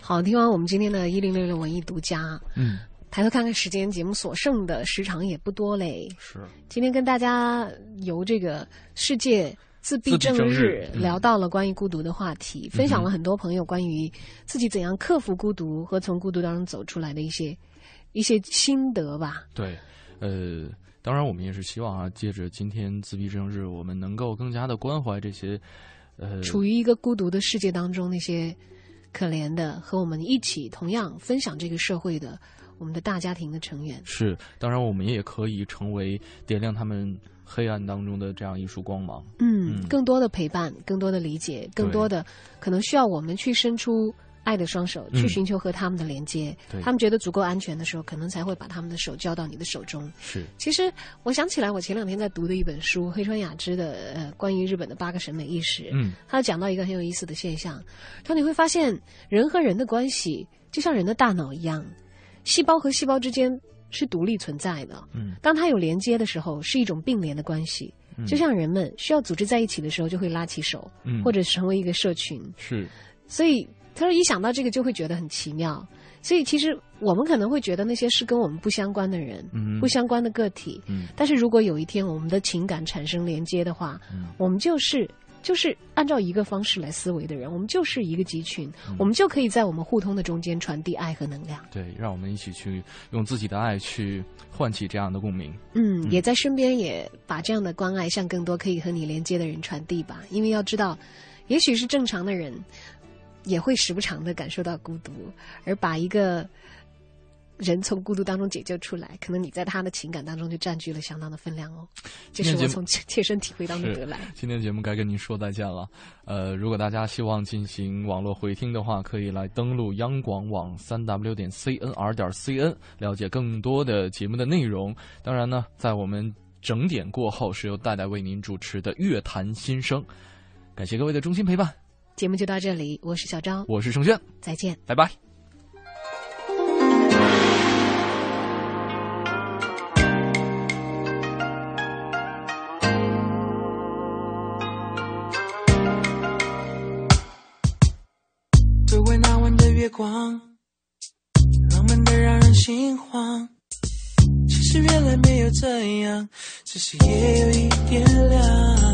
Speaker 2: 好，听完我们今天的“一零六六文艺独家”，
Speaker 1: 嗯，
Speaker 2: 抬头看看时间，节目所剩的时长也不多嘞。
Speaker 1: 是，
Speaker 2: 今天跟大家由这个世界。自闭症日聊到了关于孤独的话题，分享了很多朋友关于自己怎样克服孤独和从孤独当中走出来的一些一些心得吧。
Speaker 1: 对，呃，当然我们也是希望啊，借着今天自闭症日，我们能够更加的关怀这些呃
Speaker 2: 处于一个孤独的世界当中那些可怜的和我们一起同样分享这个社会的我们的大家庭的成员。
Speaker 1: 是，当然我们也可以成为点亮他们。黑暗当中的这样一束光芒，
Speaker 2: 嗯，更多的陪伴，更多的理解，更多的可能需要我们去伸出爱的双手，去寻求和他们的连接。他们觉得足够安全的时候，可能才会把他们的手交到你的手中。
Speaker 1: 是，
Speaker 2: 其实我想起来，我前两天在读的一本书，黑川雅之的呃关于日本的八个审美意识，
Speaker 1: 嗯，
Speaker 2: 他讲到一个很有意思的现象，说你会发现人和人的关系就像人的大脑一样，细胞和细胞之间。是独立存在的。
Speaker 1: 嗯，
Speaker 2: 当它有连接的时候，是一种并联的关系。嗯就像人们需要组织在一起的时候，就会拉起手，嗯或者成为一个社群。
Speaker 1: 是，
Speaker 2: 所以他说一想到这个就会觉得很奇妙。所以其实我们可能会觉得那些是跟我们不相关的人，嗯不相关的个体。
Speaker 1: 嗯，
Speaker 2: 但是如果有一天我们的情感产生连接的话，我们就是。就是按照一个方式来思维的人，我们就是一个集群，我们就可以在我们互通的中间传递爱和能量。
Speaker 1: 对，让我们一起去用自己的爱去唤起这样的共鸣。
Speaker 2: 嗯，也在身边也把这样的关爱向更多可以和你连接的人传递吧。因为要知道，也许是正常的人，也会时不常的感受到孤独，而把一个人从孤独当中解救出来，可能你在他的情感当中就占据了相当的分量哦。这是我从切切身体会当中得来。
Speaker 1: 今天节目该跟您说再见了。呃，如果大家希望进行网络回听的话，可以来登录央广网三 w 点 cnr 点 cn，了解更多的节目的内容。当然呢，在我们整点过后，是由戴戴为您主持的《乐坛新生》。感谢各位的衷心陪伴，
Speaker 2: 节目就到这里，我是小张，
Speaker 1: 我是盛轩，
Speaker 2: 再见。
Speaker 1: 拜拜。
Speaker 5: 心慌。其实原来没有这样，只是夜有一点凉。